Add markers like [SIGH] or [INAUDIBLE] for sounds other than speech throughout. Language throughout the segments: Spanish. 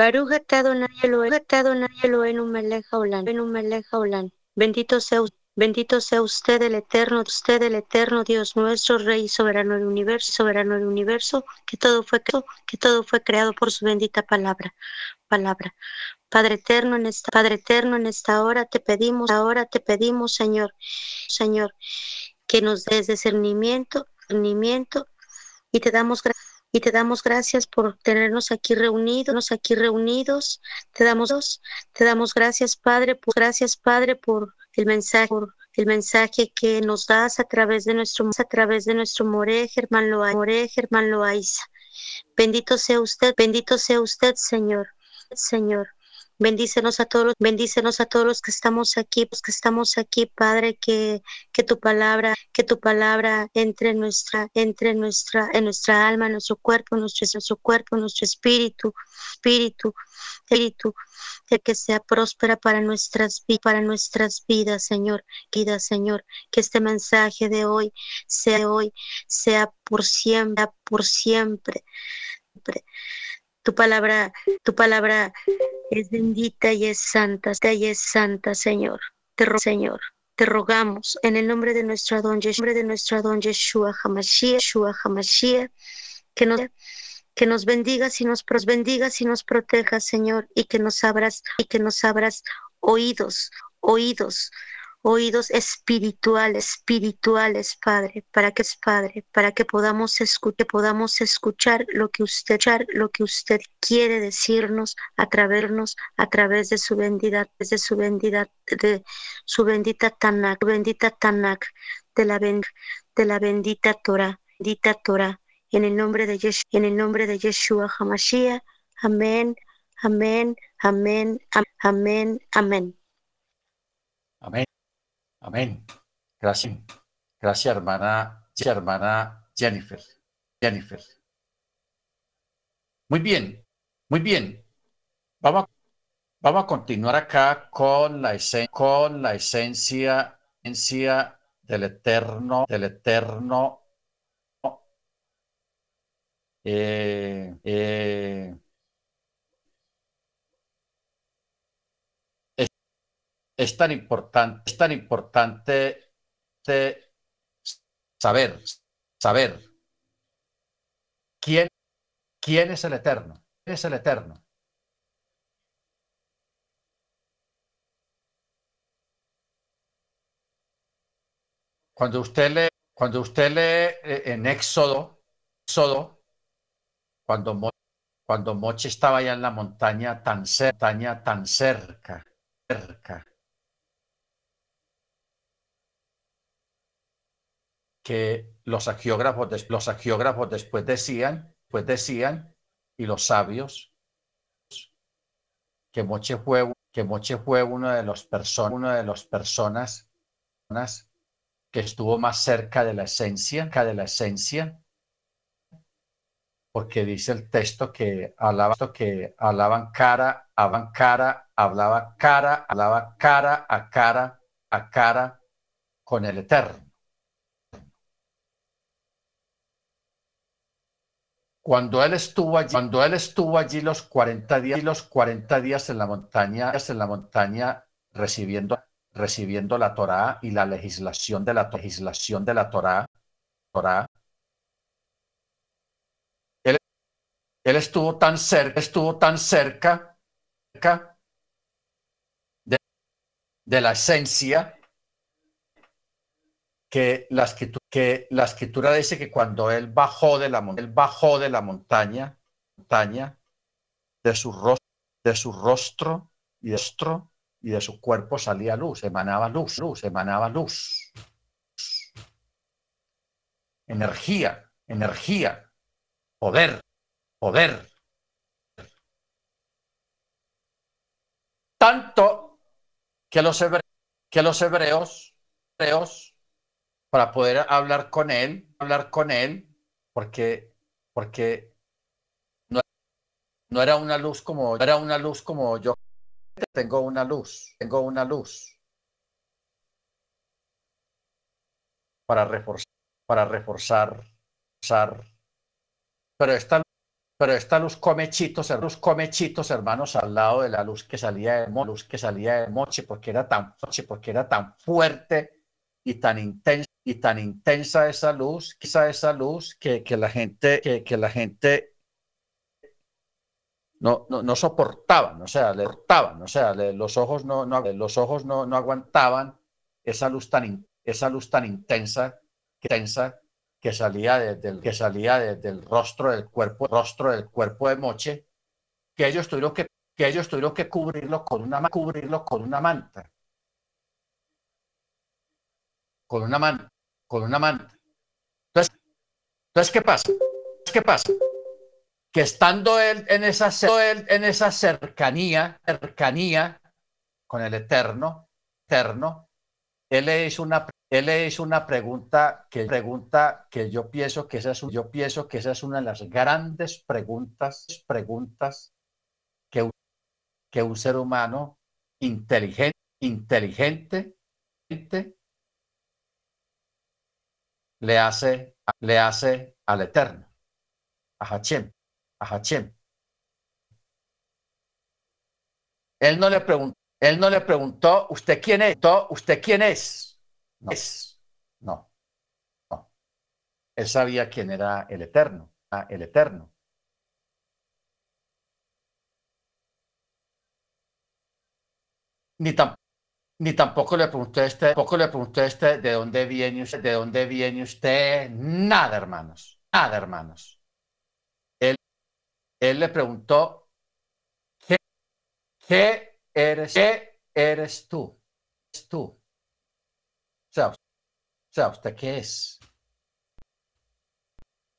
Atah Adonai Eloheinu, atah Adonai Eloheinu melech haolam, Eloheinu melech haolam. Bendito sea usted. Bendito sea usted el eterno, usted el eterno Dios nuestro, Rey soberano del universo, soberano del universo, que todo fue que todo fue creado por su bendita palabra, palabra. Padre eterno en esta Padre eterno en esta hora te pedimos, ahora te pedimos, Señor, Señor, que nos des discernimiento, discernimiento y te damos gracias y te damos gracias por tenernos aquí reunidos, aquí reunidos. Te damos, te damos gracias, Padre, por, gracias, Padre, por el mensaje, por el mensaje que nos das a través de nuestro, a través de nuestro More, Germán Loaiza, More, Germán Loaiza. Bendito sea usted, bendito sea usted, Señor, Señor. Bendícenos a todos, bendícenos a todos los que estamos aquí, los que estamos aquí, Padre, que, que tu palabra, que tu palabra entre en nuestra, entre en nuestra, en nuestra alma, en nuestro cuerpo, en nuestro, nuestro cuerpo, en nuestro espíritu, espíritu, espíritu, que sea próspera para nuestras, para nuestras vidas, Señor, vida, Señor, que este mensaje de hoy sea hoy, sea por siempre, por siempre. Tu palabra, tu palabra es bendita y es santa, y es santa, Señor. Te Señor. Te rogamos en el nombre de nuestro don, nombre de nuestro don Yeshua Hamashiach, Yeshua Hamashiach, que nos que nos bendigas y nos bendigas y nos protejas, Señor, y que nos abras y que nos abras oídos, oídos, oídos espirituales, espirituales, Padre, para que es Padre, para que podamos escuchar, podamos escuchar lo que usted, lo que usted quiere decirnos a través, a través de su bendita, de su bendita, de su bendita Tanak, bendita Tanak, de la, de la bendita Torah, bendita Torah, en el nombre de Yeshua, en el nombre de Yeshua Hamashiach, amén, amén, amén, amén, amén. Amén. Amén. Gracias. Gracias, hermana, hermana Jennifer. Jennifer. Muy bien, muy bien. Vamos, vamos a continuar acá con la, con la esencia, esencia del eterno, del eterno. Eh, eh, es tan importante, es tan importante saber, saber quién, quién es el eterno, es el eterno. Cuando usted lee, cuando usted lee eh, en Éxodo, Éxodo, cuando, cuando Moche estaba allá en la montaña tan cerca, tan cerca, cerca, que los agiógrafos, los agiógrafos después decían, pues decían, y los sabios, que Moche fue, que Moche fue uno de los personas, una de las personas que estuvo más cerca de la esencia, de la esencia, porque dice el texto que hablaba que cara, hablaban cara, hablaba cara, hablaba cara a cara a cara con el Eterno. Cuando él estuvo allí, cuando él estuvo allí los 40 días, los 40 días en la montaña, en la montaña recibiendo, recibiendo la Torá y la legislación de la legislación de la Torá, él, él estuvo tan cerca, estuvo tan cerca, cerca de, de la esencia que la, escritura, que la escritura dice que cuando él bajó de la, él bajó de la montaña, de, su rostro, de su rostro y de, y de su cuerpo salía luz, emanaba luz, luz, emanaba luz. Energía, energía, poder, poder. Tanto que los hebreos, que los hebreos, hebreos para poder hablar con él, hablar con él, porque, porque no, no era una luz como, era una luz como yo. Tengo una luz, tengo una luz. Para reforzar, para reforzar, pero esta, pero esta luz come chitos, luz chitos, hermanos, al lado de la luz que salía de luz que salía de Moche, porque era tan porque era tan fuerte y tan intensa y tan intensa esa luz, quizá esa luz que, que la gente, que, que la gente no, no, no, soportaban, o sea, le cortaban, o sea, los ojos no, no, los ojos no, no aguantaban esa luz tan, esa luz tan intensa, intensa que salía desde el, que salía desde el rostro del cuerpo, rostro del cuerpo de Moche, que ellos tuvieron que, que ellos tuvieron que cubrirlo con una cubrirlo con una manta. Con una manta, con una manta. Entonces, entonces ¿qué pasa? ¿Qué pasa? Que estando él en esa, él en esa cercanía, cercanía con el Eterno, Eterno, él le hizo una él es una pregunta que pregunta que yo pienso que esa es yo pienso que esa es una de las grandes preguntas preguntas que, que un ser humano inteligente inteligente le hace le hace al eterno a Hachem a Hachem él no le preguntó él no le preguntó usted quién es usted quién es no. Es, no, no. Él sabía quién era el Eterno, el Eterno. Ni, ni tampoco le pregunté este, tampoco le pregunté este de dónde viene usted, de dónde viene usted, nada, hermanos, nada, hermanos. Él, él le preguntó, ¿qué, qué eres, qué eres tú? ¿Es tú? O sea, o sea, ¿usted qué es?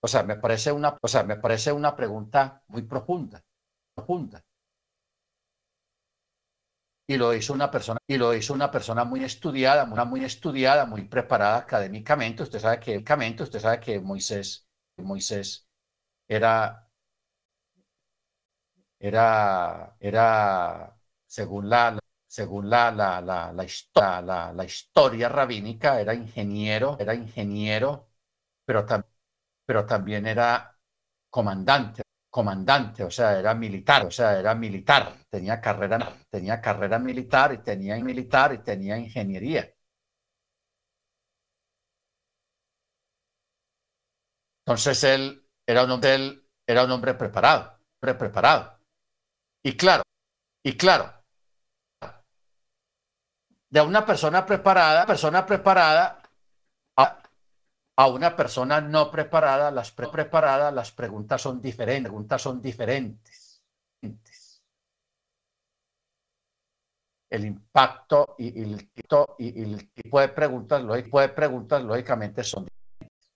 O sea, me parece una, o sea, me parece una pregunta muy profunda, profunda. Y lo hizo una persona, y lo hizo una persona muy estudiada, una muy estudiada, muy preparada académicamente. Usted sabe que, usted sabe que Moisés, Moisés era, era, era, según la, según la, la, la, la, la, historia rabínica, era ingeniero, era ingeniero, pero, pero también era comandante, comandante, o sea, era militar, o sea, era militar, tenía carrera, tenía carrera militar y tenía militar y tenía ingeniería. Entonces él era un hombre, él era un hombre preparado, preparado. Y claro, y claro, de una persona preparada, persona preparada a, una persona no preparada, las preparadas, las preguntas son diferentes, preguntas son diferentes. El impacto y, el, y, el tipo de preguntas, preguntas lógicamente son diferentes.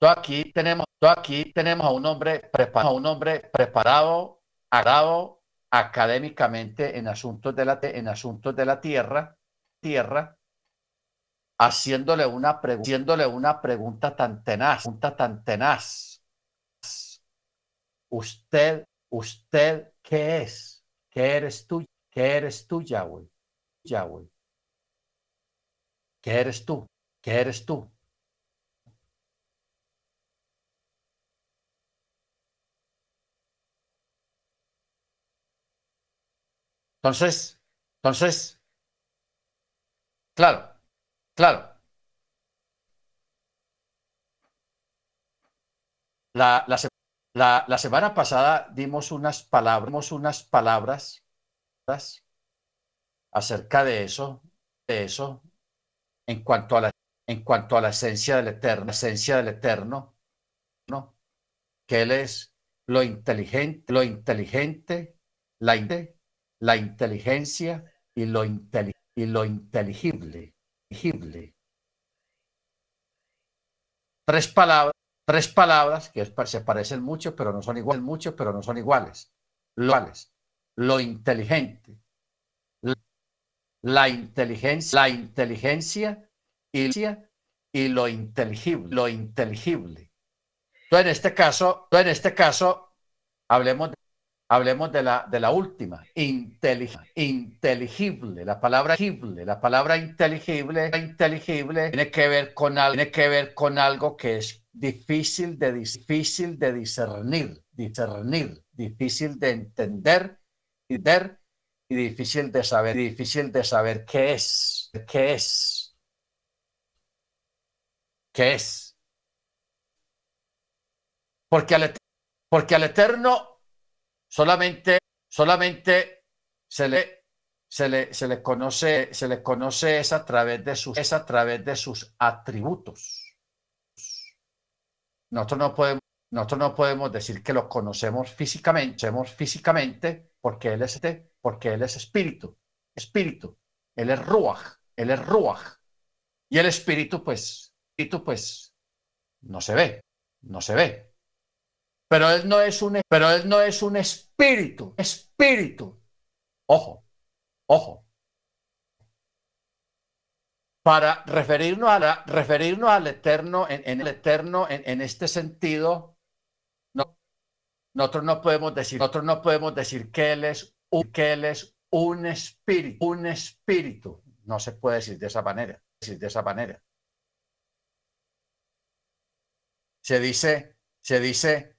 aquí tenemos, aquí tenemos a un hombre preparado, a un hombre preparado, agrado, académicamente en asuntos de la, en asuntos de la tierra, tierra haciéndole una, haciéndole una pregunta tan tenaz, pregunta tan tenaz. Usted, usted, ¿qué es? ¿Qué eres tú? ¿Qué eres tú, Yahweh? Yahweh. ¿Qué eres tú? ¿Qué eres tú? Entonces, entonces, claro, claro. La, la, semana pasada dimos unas palabras, dimos unas palabras acerca de eso, de eso, en cuanto a la, en cuanto a la esencia del eterno, esencia del eterno, ¿no? Que él es lo inteligente, lo inteligente, la inte, la inteligencia y lo, y lo inteligible. Tres palabras, tres palabras que se parecen mucho, pero no son iguales, mucho, pero no son iguales. Lo, lo inteligente, la inteligencia, la inteligencia y, lo inteligible, lo inteligible. Entonces, en este caso, en este caso, hablemos de Hablemos de la, de la última, inteligible, la palabra inteligible, la palabra inteligible, inteligible tiene que ver con algo, tiene que ver con algo que es difícil de, difícil de discernir, discernir, difícil de entender, entender y difícil de saber, difícil de saber qué es, qué es, qué es. Porque al, porque al Eterno solamente, solamente se le, se le, se le conoce, se le conoce es a través de sus, es a través de sus atributos. Nosotros no podemos, nosotros no podemos decir que lo conocemos físicamente, físicamente porque él es este, porque él es espíritu, espíritu. Él es ruach, él es ruach. Y el espíritu, pues, espíritu, pues, no se ve, no se ve. Pero él no es un, pero él no es un espíritu, espíritu. Ojo, ojo. Para referirnos, a referirnos al eterno, en, el eterno, en, este sentido, no, nosotros no podemos decir, nosotros no podemos decir que él es un, que él es un espíritu, un espíritu. No se puede decir de esa manera, decir de esa manera. Se dice, se dice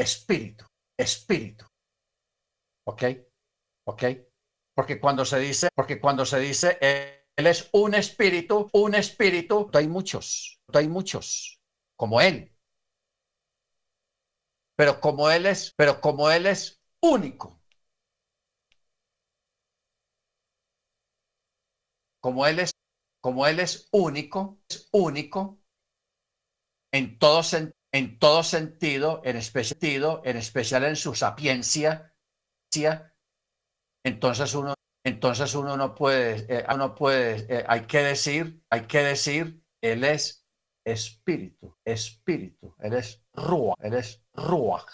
espíritu, espíritu. ¿Ok? ¿Ok? Porque cuando se dice, porque cuando se dice, él es un espíritu, un espíritu, hay muchos, hay muchos, como él. Pero como él es, pero como él es único. Como él es, como él es único, es único en todo sentido en todo sentido, en especial, en especial en su sapiencia, entonces uno, entonces uno no puede, eh, uno puede, eh, hay que decir, hay que decir, él es espíritu, espíritu, él es ruach, él es ruach,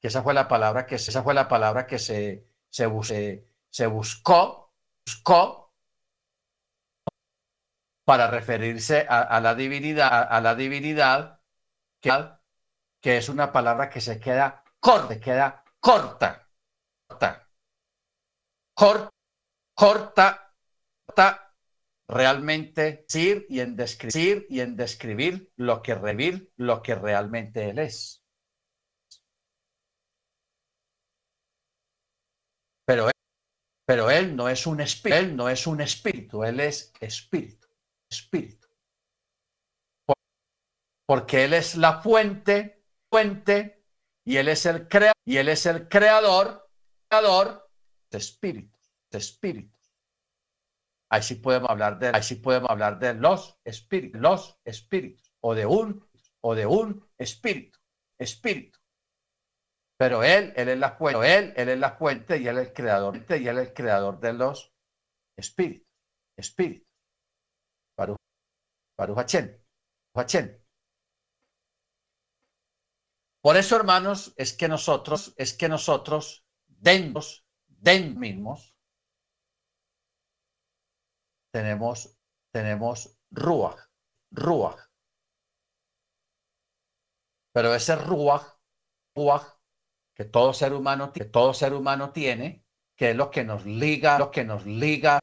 que esa fue la palabra que, esa fue la palabra que se, se, se buscó, buscó para referirse a, la divinidad, a la divinidad que, es una palabra que se queda corta, queda corta, corta, corta, realmente decir y en describir y en describir lo que revir, lo que realmente él es. Pero pero él no es un espíritu, él no es un espíritu, él es espíritu, espíritu porque Él es la fuente, fuente, y Él es el, creador, creador de espíritus, de espíritus. Ahí sí podemos hablar de, ahí sí podemos hablar de los espíritus, los espíritus, o de un, o de un espíritu, espíritu. Pero Él, Él es la fuente, Él, Él es la fuente y Él es el creador, y Él es el creador de los espíritus, espíritus. Baruch, Baruch Hachén, por eso, hermanos, es que nosotros, es que nosotros, dentro, dentro mismos, tenemos, tenemos ruach, ruach. Pero ese ruach, ruach, que todo ser humano, que todo ser humano tiene, que es lo que nos liga, lo que nos liga,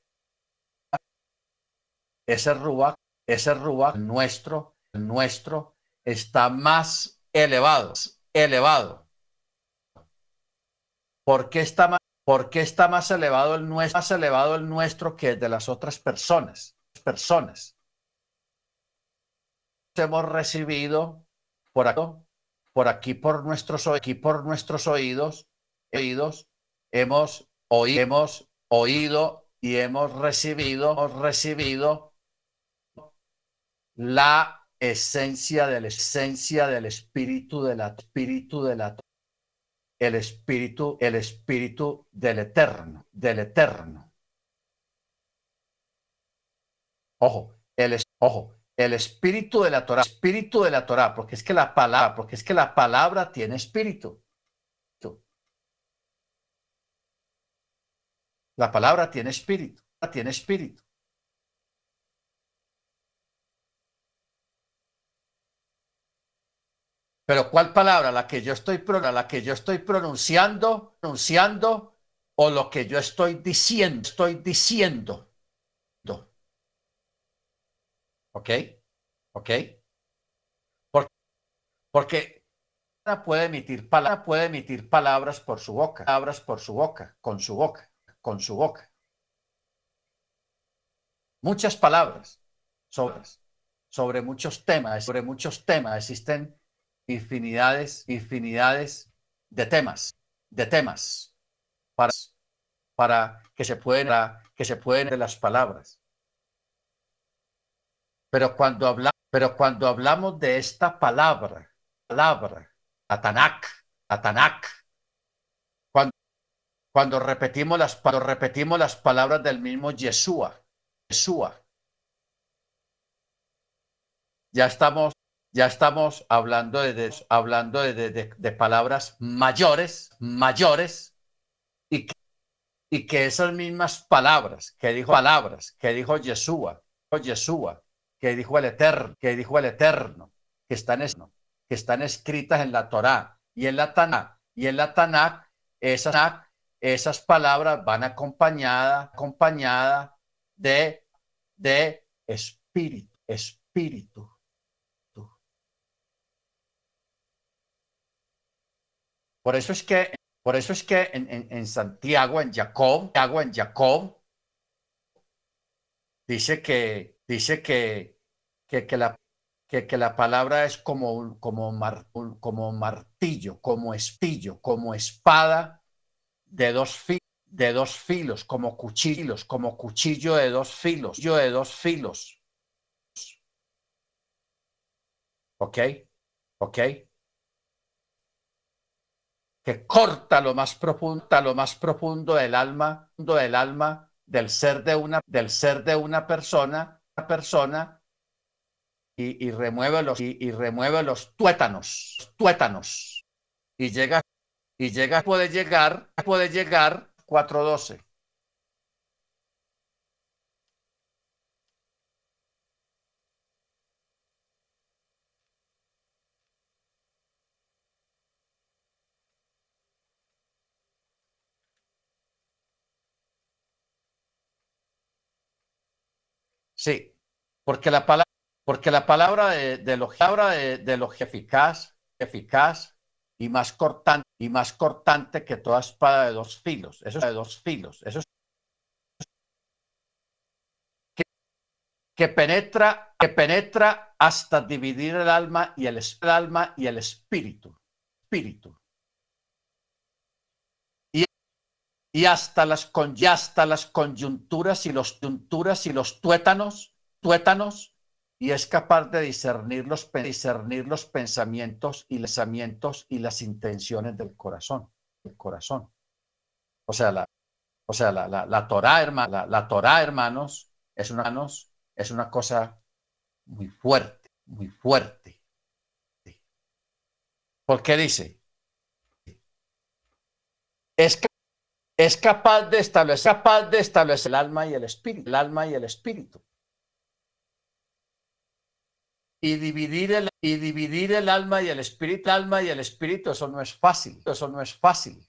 ese ruach, ese ruach nuestro, nuestro, está más elevado, elevado. ¿Por qué está más, está más elevado el nuestro, más elevado el nuestro que el de las otras personas? Personas. Hemos recibido por aquí, por aquí por nuestros aquí por nuestros oídos, oídos, hemos oído, hemos oído y hemos recibido, hemos recibido la esencia de la esencia del espíritu de la espíritu de la el espíritu el espíritu del eterno del eterno. Ojo el ojo el espíritu de la Torah espíritu de la Torah porque es que la palabra porque es que la palabra tiene espíritu. La palabra tiene espíritu tiene espíritu Pero ¿cuál palabra? La que yo estoy, la que yo estoy pronunciando, pronunciando, o lo que yo estoy diciendo, estoy diciendo. ¿Ok? ¿Ok? Porque puede emitir, palabras, puede emitir palabras por su boca, palabras por su boca, con su boca, con su boca. Muchas palabras sobre, sobre muchos temas, sobre muchos temas. Existen infinidades, infinidades de temas, de temas para, para que se pueden, que se pueden de las palabras. Pero cuando hablamos, pero cuando hablamos de esta palabra, palabra, Atanak, Atanak. Cuando, cuando, repetimos las, cuando repetimos las palabras del mismo Yeshua, Yeshua, ya estamos, ya estamos hablando de, hablando de, de, palabras mayores, mayores, y que, y que esas mismas palabras que dijo palabras que dijo Yeshua, Yeshua, que dijo el Eterno, que dijo el Eterno, que están que están escritas en la Torá y en la Tanakh. Y en la Tanakh, esas, esas palabras van acompañadas acompañada de, de espíritu, espíritu. Por eso es que, por eso es que en, en, en Santiago, en Jacob, en Jacob, dice que, dice que, que, que la que, la palabra es como, como, como martillo, como espillo, como espada de dos, de dos filos, como cuchillos, como cuchillo de dos filos, yo de dos filos. ¿Ok? ¿Ok? Que corta lo más profundo, lo más profundo del alma, del alma, del ser de una, del ser de una persona, una persona y, remueve los y, remueve los tuétanos, tuétanos. Y llega y llega puede llegar, puede llegar 412. Sí, porque la palabra porque la palabra de, de lo, de, de lo eficaz, eficaz y más cortante, y más cortante que toda espada de dos filos. Eso es de dos filos. Eso es que, penetra, que penetra hasta dividir el alma y el, el alma y el espíritu. Espíritu. Y, y hasta las, y hasta las coyunturas y los coyunturas y los tuétanos, tuétanos y es capaz de discernir los, discernir los pensamientos y pensamientos y las intenciones del corazón, el corazón. O sea, la, o sea, la, la, la Torah, hermano, la, Torah, hermanos, es una, es una cosa muy fuerte, muy fuerte. ¿Por qué dice? Es, es capaz de establecer, el alma y el espíritu, el alma y el espíritu y dividir el, y dividir el alma y el espíritu, el alma y el espíritu, eso no es fácil, eso no es fácil.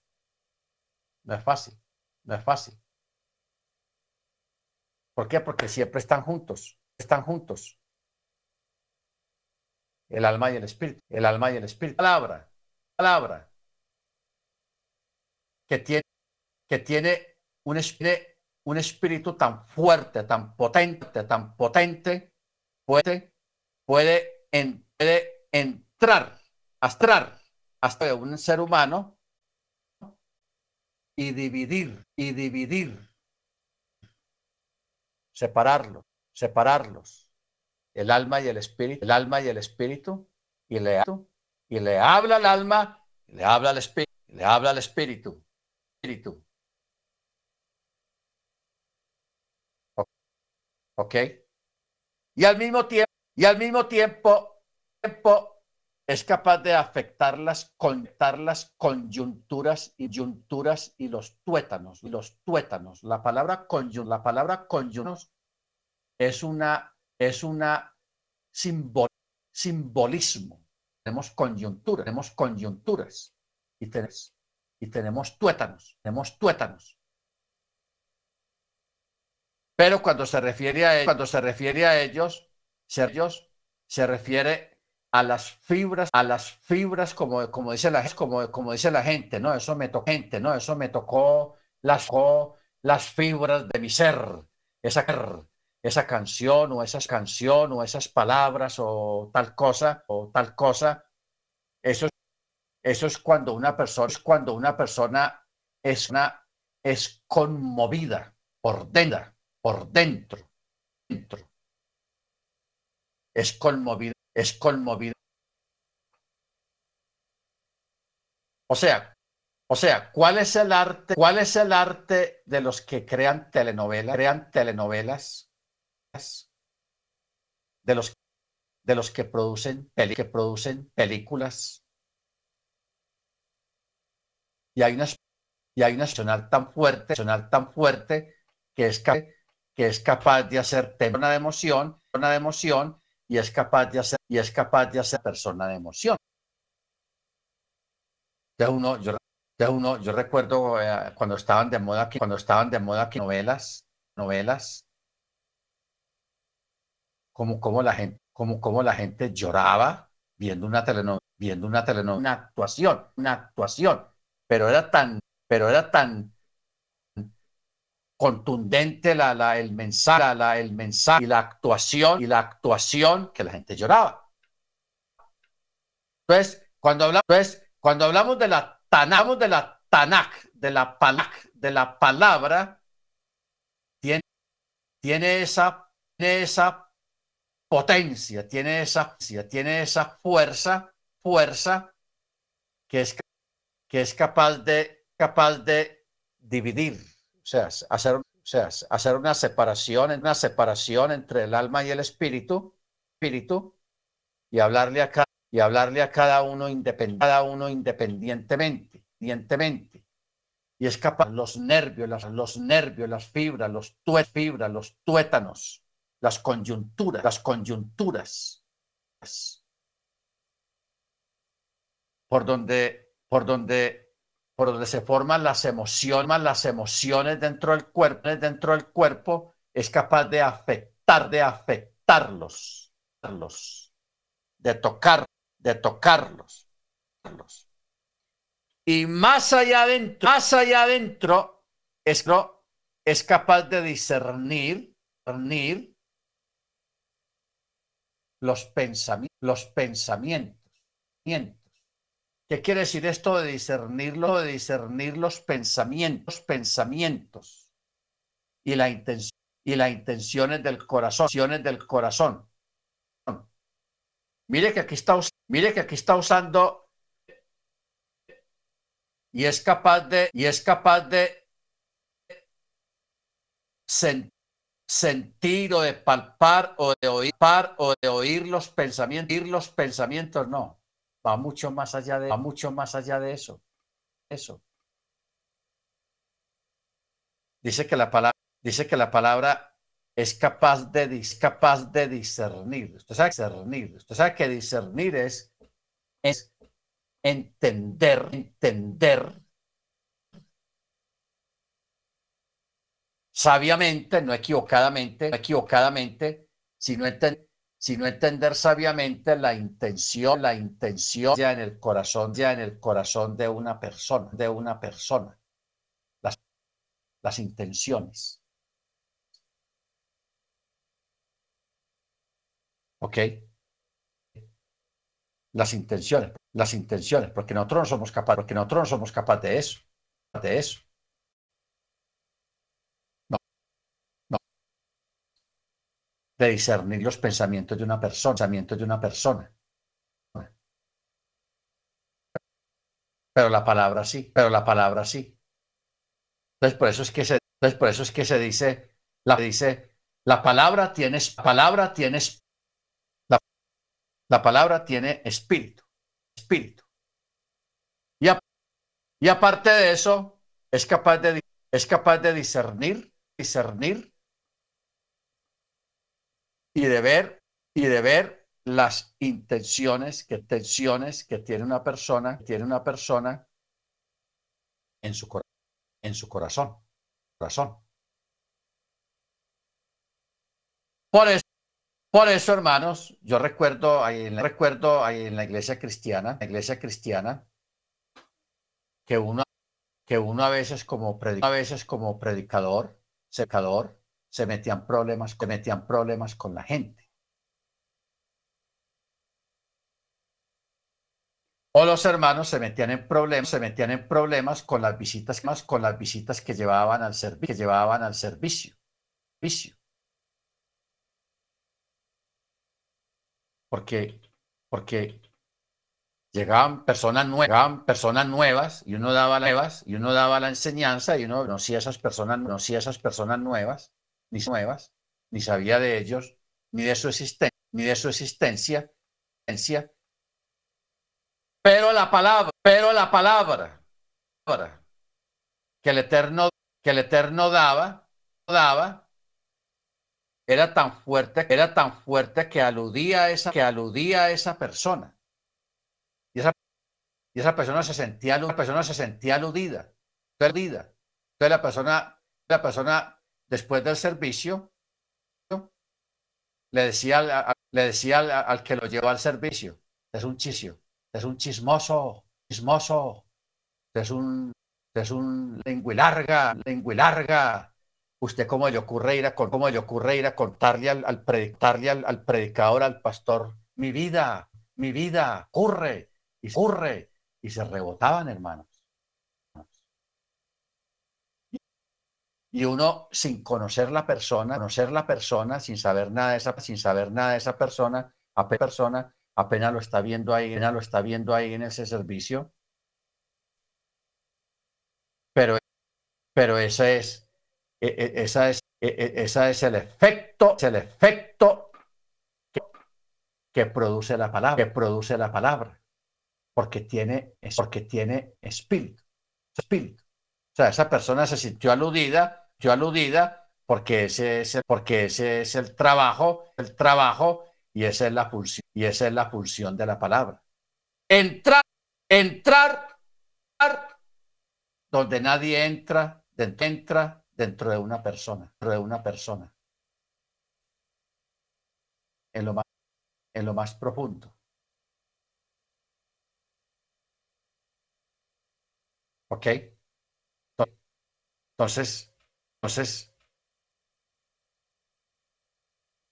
No es fácil, no es fácil. ¿Por qué? Porque siempre están juntos, están juntos. El alma y el espíritu, el alma y el espíritu. Palabra, palabra. Que tiene, que tiene un, un espíritu tan fuerte, tan potente, tan potente, puede puede, entrar, astrar hasta un ser humano y dividir, y dividir, separarlos, separarlos, el alma y el espíritu, el alma y el espíritu, y le, y le habla al alma, y le habla al espíritu, le habla al espíritu, espíritu. ¿Ok? Y al mismo tiempo, y al mismo tiempo, es capaz de afectar las, las coyunturas y yunturas y los tuétanos, y los tuétanos. La palabra, conyun, la palabra conyunos es una, es una simbol, simbolismo. Tenemos coyunturas, tenemos coyunturas y, tenemos, y tenemos tuétanos, tenemos tuétanos. Pero cuando se refiere a, cuando se refiere a ellos, ellos se refiere a las fibras, a las fibras, como, como, dice la, como dice la gente, ¿no? Eso me tocó, gente, ¿no? Eso me tocó las, las fibras de mi ser, esa, esa canción o esas canción o esas palabras o tal cosa o tal cosa. Eso, eso es cuando una persona, es cuando una persona es, una, es conmovida por dentro, por dentro, dentro. Es conmovida es conmovido. O sea, o sea, ¿cuál es el arte? ¿Cuál es el arte de los que crean telenovelas? Crean telenovelas de los de los que producen que producen películas. Y hay una y hay una nacional tan fuerte, nacional tan fuerte que es que es capaz de hacer una de emoción, una de emoción y es capaz de hacer, y es capaz de hacer persona de emoción. Ya uno, yo, uno, yo recuerdo eh, cuando estaban de moda aquí, cuando estaban de moda aquí novelas, novelas, como, como la gente, como, como la gente lloraba viendo una telenovela, viendo una telenovela, una actuación, una actuación, pero era tan, pero era tan, contundente la, la, el mensaje, la, el mensaje y la actuación y la actuación que la gente lloraba. Entonces, cuando hablamos, cuando de la Tanakh, de la Tanakh, de la Palak, de la palabra, tiene, tiene esa, tiene esa potencia, tiene esa, tiene esa fuerza, fuerza que es, que es capaz de, capaz de dividir o sea, hacer, o sea, hacer una separación, una separación entre el alma y el espíritu, espíritu y hablarle a cada, y hablarle a cada uno, cada uno independientemente, independientemente. Y es capaz los nervios, las, los nervios, las fibras, los fibras, los tuétanos, las coyunturas, las coyunturas, por donde, por donde por donde se forman las emociones, las emociones dentro del cuerpo, dentro del cuerpo, es capaz de afectar, de afectarlos, de tocar, de tocarlos. Y más allá adentro, más allá adentro, es, es capaz de discernir, discernir los pensamientos, los pensamientos. ¿Qué quiere decir esto de discernirlo, de discernir los pensamientos, pensamientos y la intención y las intenciones del corazón, del corazón? Mire que aquí está, mire que aquí está usando y es capaz de y es capaz de sentir o de palpar o de oír o de oír los pensamientos, oír los pensamientos no va mucho más allá de, va mucho más allá de eso. Eso. Dice que la palabra, dice que la palabra es capaz de, es capaz de discernir. Usted sabe discernir. Usted sabe que discernir es, es entender, entender sabiamente, no equivocadamente, no equivocadamente, sino entender sino entender sabiamente la intención, la intención ya en el corazón, ya en el corazón de una persona, de una persona, las, las intenciones. ¿Ok? Las intenciones, las intenciones, porque nosotros no somos capaces, porque nosotros no somos capaces de eso, de eso. De discernir los pensamientos de una persona, pensamientos de una persona. Pero la palabra sí, pero la palabra sí. Entonces por eso es que se, entonces por eso es que se dice, la dice, la palabra tiene, palabra tiene, la, la palabra tiene espíritu, espíritu. Y, y aparte de eso, es capaz de, es capaz de discernir, discernir y de ver y de ver las intenciones, que tensiones que tiene una persona, tiene una persona en su, en su corazón, corazón. Por eso, Por eso, hermanos, yo recuerdo ahí en la, recuerdo ahí en la iglesia cristiana, la iglesia cristiana, que uno, que uno a veces como a veces como predicador, secador, se metían problemas, se metían problemas con la gente. O los hermanos se metían en problemas, se metían en problemas con las visitas, más con las visitas que llevaban al que llevaban al servicio. servicio. porque, porque llegaban personas nuevas, llegaban personas nuevas y uno daba nuevas y uno daba la enseñanza y uno conocía esas personas, conocía esas personas nuevas, ni nuevas, ni sabía de ellos, ni de su existencia, ni de su existencia, pero la palabra, pero la palabra que el Eterno, que el Eterno daba, daba, era tan fuerte, era tan fuerte que aludía a esa, que aludía a esa persona. Y esa, y esa persona se sentía, la persona se sentía aludida, perdida. Entonces la persona, la persona después del servicio le decía, al, que lo llevó al servicio, es un chisio, es un chismoso, chismoso, es un, es un lenguilarga, lenguilarga, usted cómo le ocurre ir a, cómo le ocurre ir a contarle al, al, al, predicador, al pastor, mi vida, mi vida, ocurre, y ocurre, y se rebotaban, hermanos. Y uno sin conocer la persona, conocer la persona, sin saber nada de esa, sin saber nada de esa persona, apenas, persona, apenas lo está viendo ahí, apenas lo está viendo ahí en ese servicio. Pero, pero eso es, e, e, esa es, e, esa es el efecto, es el efecto que, produce la palabra, que produce la palabra, porque tiene, porque tiene espíritu, espíritu. O sea, esa persona se sintió aludida, sintió aludida porque ese es el, porque ese es el trabajo, el trabajo y esa es la pulsión, y esa es la pulsión de la palabra. Entrar, entrar, donde nadie entra, entra dentro de una persona, dentro de una persona. En lo más, en lo más profundo. ¿Ok? Entonces, entonces,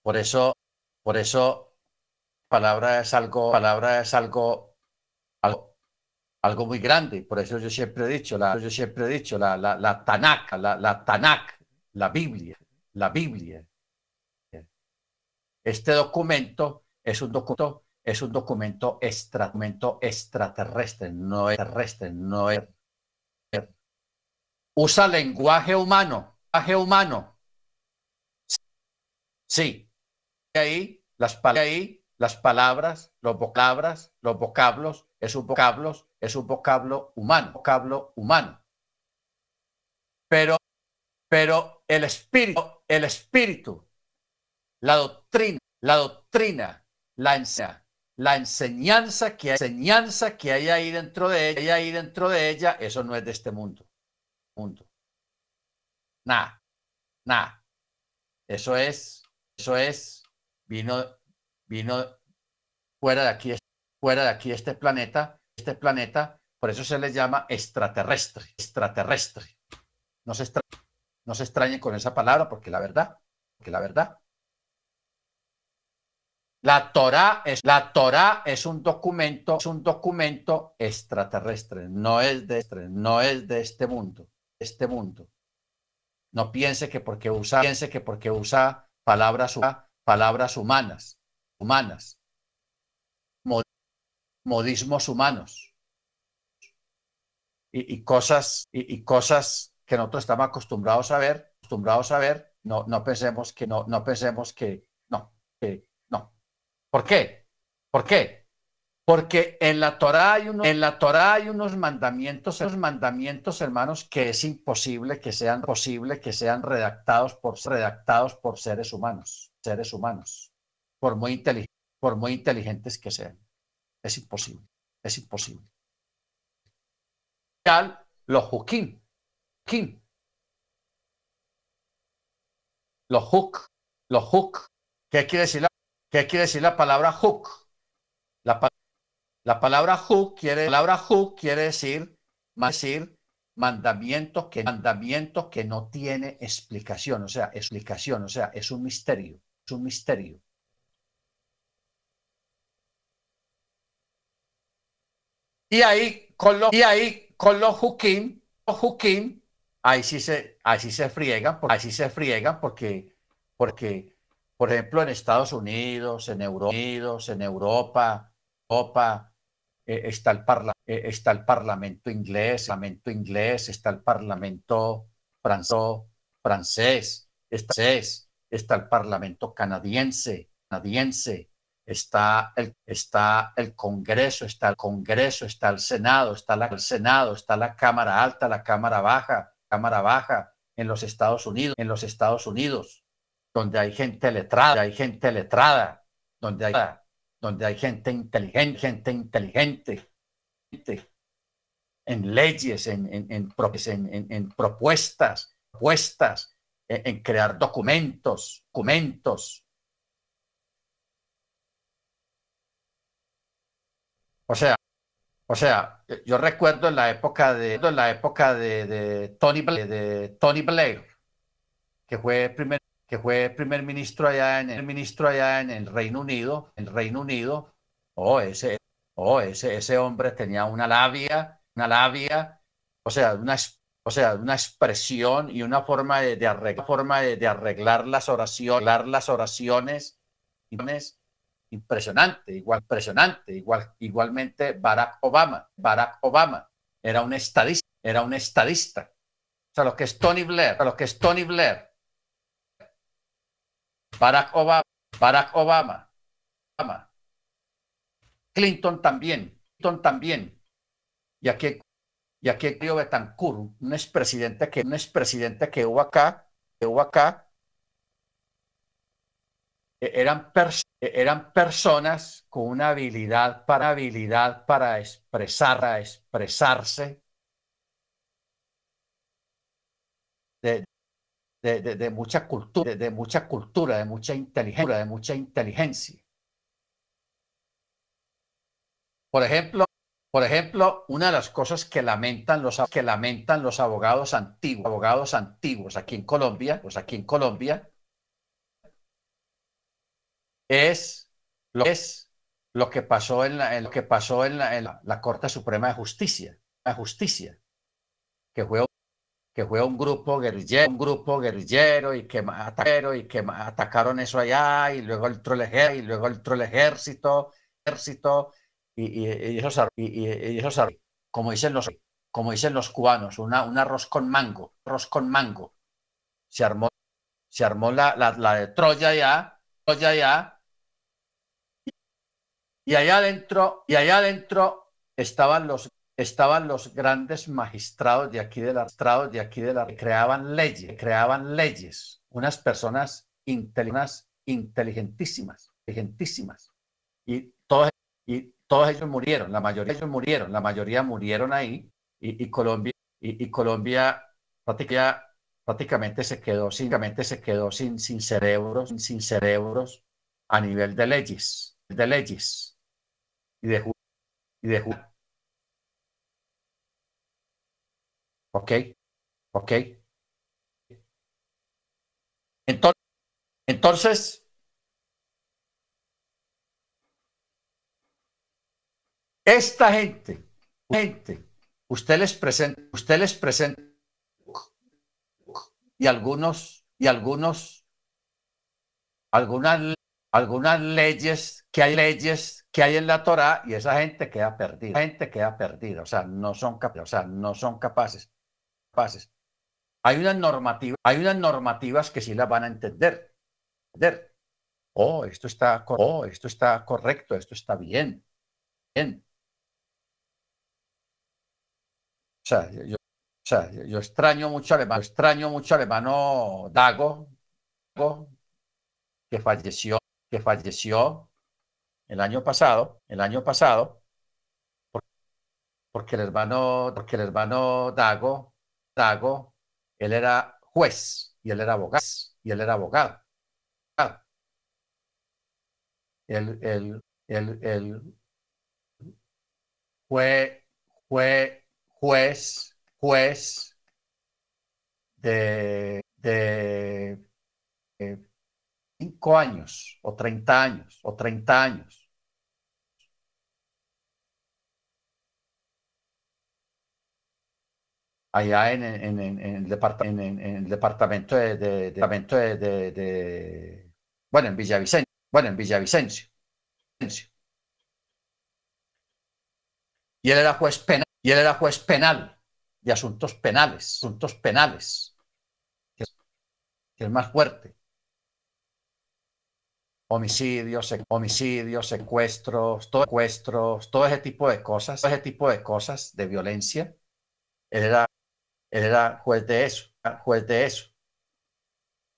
por eso, por eso, palabra es algo, palabra es algo, algo algo muy grande. Por eso yo siempre he dicho, la, yo siempre he dicho, la, la, la Tanakh, la, la Tanakh, la Biblia, la Biblia. Este documento es un documento, es un documento, extraterrestre, no es terrestre, no es. Usa lenguaje humano, lenguaje humano. Sí. Ahí, las ahí, las palabras, los vocablos, los vocablos, es un vocablos es un vocablo humano, vocablo humano. Pero, pero el espíritu, el espíritu, la doctrina, la doctrina, la enseñanza, la enseñanza que enseñanza que hay ahí dentro de ella, ahí dentro de ella, eso no es de este mundo. Mundo. Nada, nada. Eso es, eso es, vino, vino fuera de aquí, fuera de aquí este planeta este planeta, por eso se les llama extraterrestre, extraterrestre. No se, extrañen con esa palabra porque la verdad, porque la verdad. La Torah es, la Torah es un documento, es un documento extraterrestre, no es de este, no es de este mundo, este mundo. No piense que porque usa, piense que porque usa palabras, palabras humanas, humanas, modismos humanos y, cosas y, cosas que nosotros estamos acostumbrados a ver, acostumbrados a ver, no, no pensemos que no, no pensemos que no, que no. ¿Por qué? ¿Por qué? Porque en la Torah hay unos, en la Torah hay unos mandamientos, unos mandamientos, hermanos, que es imposible que sean posible que sean redactados por redactados por seres humanos, seres humanos, por muy por muy inteligentes que sean. Es imposible, es imposible. Los hukim, kim, los huk, los huk, ¿qué quiere decir? ¿Qué quiere decir la palabra hook? La, la palabra hook quiere, la palabra hook quiere decir, decir mandamiento que, mandamiento que no tiene explicación, o sea, explicación, o sea, es un misterio, es un misterio. Y ahí, con los, y ahí, con los hukim, los hukim, ahí sí se, ahí sí se friegan, ahí sí se friegan porque, porque, por ejemplo, en Estados Unidos, en Europa, en Europa, Europa eh, está, el eh, está el Parlamento inglés, Parlamento inglés, está el Parlamento francés, francés, está, está el Parlamento canadiense, canadiense, está el, está el Congreso, está el Congreso, está el Senado, está la, el Senado, está la Cámara Alta, la Cámara Baja, Cámara Baja en los Estados Unidos, en los Estados Unidos, donde hay gente letrada, hay gente letrada, donde hay, donde hay gente inteligente, gente inteligente, en leyes, en, en, en, en propuestas, propuestas, en crear documentos, documentos, O sea, o sea, yo recuerdo en la época de, en la época de, Tony, Blair, de Tony Blair, que fue primer, que fue primer ministro allá en el ministro allá en el Reino Unido, el Reino Unido, oh, ese, oh, ese, ese hombre tenía una labia, una labia, o sea, una, o sea, una expresión y una forma de, arreglar, forma de, arreglar las oraciones, las oraciones impresionante, igual impresionante, igual, igualmente Barack Obama, Barack Obama era un estadista, era un estadista. O sea, lo que es Tony Blair, lo que es Tony Blair, Barack Obama, Barack Obama, Obama. Clinton también, Clinton también. Y aquí, y aquí Betancourt, un expresidente que, un expresidente que hubo acá, que hubo acá, e-, eran, e-, eran personas con una habilidad para, habilidad para expresar, expresarse de, de, mucha cultura, de, mucha cultura, de mucha inteligencia, de mucha inteligencia. Por ejemplo, por ejemplo, una de las cosas que lamentan los que lamentan los abogados antiguos, abogados antiguos aquí en Colombia, pues aquí en Colombia, es lo, es lo que pasó en, la, lo que pasó en, la, Corte Suprema de Justicia, la justicia, que fue, que fue un grupo guerrillero, un grupo guerrillero y que, atacaron, y que atacaron eso allá y luego el ejército, y luego el ejército, ejército y, y, eso, y, como dicen los como dicen los cubanos, una, un arroz con mango, arroz con mango. Se armó, se armó la, la, la de Troya ya, Troya ya, y allá adentro, y allá adentro estaban los, estaban los grandes magistrados de aquí de la, de aquí de la, creaban leyes, creaban leyes, unas personas inteligentísimas, inteligentísimas. Y todos, y todos ellos murieron, la mayoría ellos murieron, la mayoría murieron ahí, y, Colombia, y, Colombia prácticamente, prácticamente se quedó, simplemente se quedó sin, sin cerebros, sin cerebros a nivel de leyes, de leyes y de, y de ¿Ok? ¿Ok? Entonces, entonces esta gente, gente, usted les presenta, usted les presenta y algunos, y algunos, algunas, algunas leyes, que hay leyes que hay en la Torá y esa gente queda perdida. Gente queda perdida, o sea, no son, o sea, no son capaces, capaces. Hay unas normativas, hay unas normativas que sí las van a entender. entender. Oh, esto está, oh, esto está correcto, esto está bien. Bien. O sea, yo, o sea, yo extraño mucho alemán, extraño mucho alemano Dago, que falleció, que falleció el año pasado, el año pasado, porque el hermano, porque el hermano Dago, Dago, él era juez y él era abogado, y él era abogado. el, el, el, el fue, fue juez, juez de, de, de cinco años o 30 años o 30 años. Allá en, en, en, el, departamento, en, el departamento de, de, de, de, bueno, en Villavicencio, bueno, en Villavicencio. Y él era juez penal, y él era juez penal de asuntos penales, asuntos penales, que es, más fuerte. Homicidios, homicidios, secuestros, todo, secuestros, todo ese tipo de cosas, todo ese tipo de cosas de violencia. Él era él era juez de eso, juez de eso.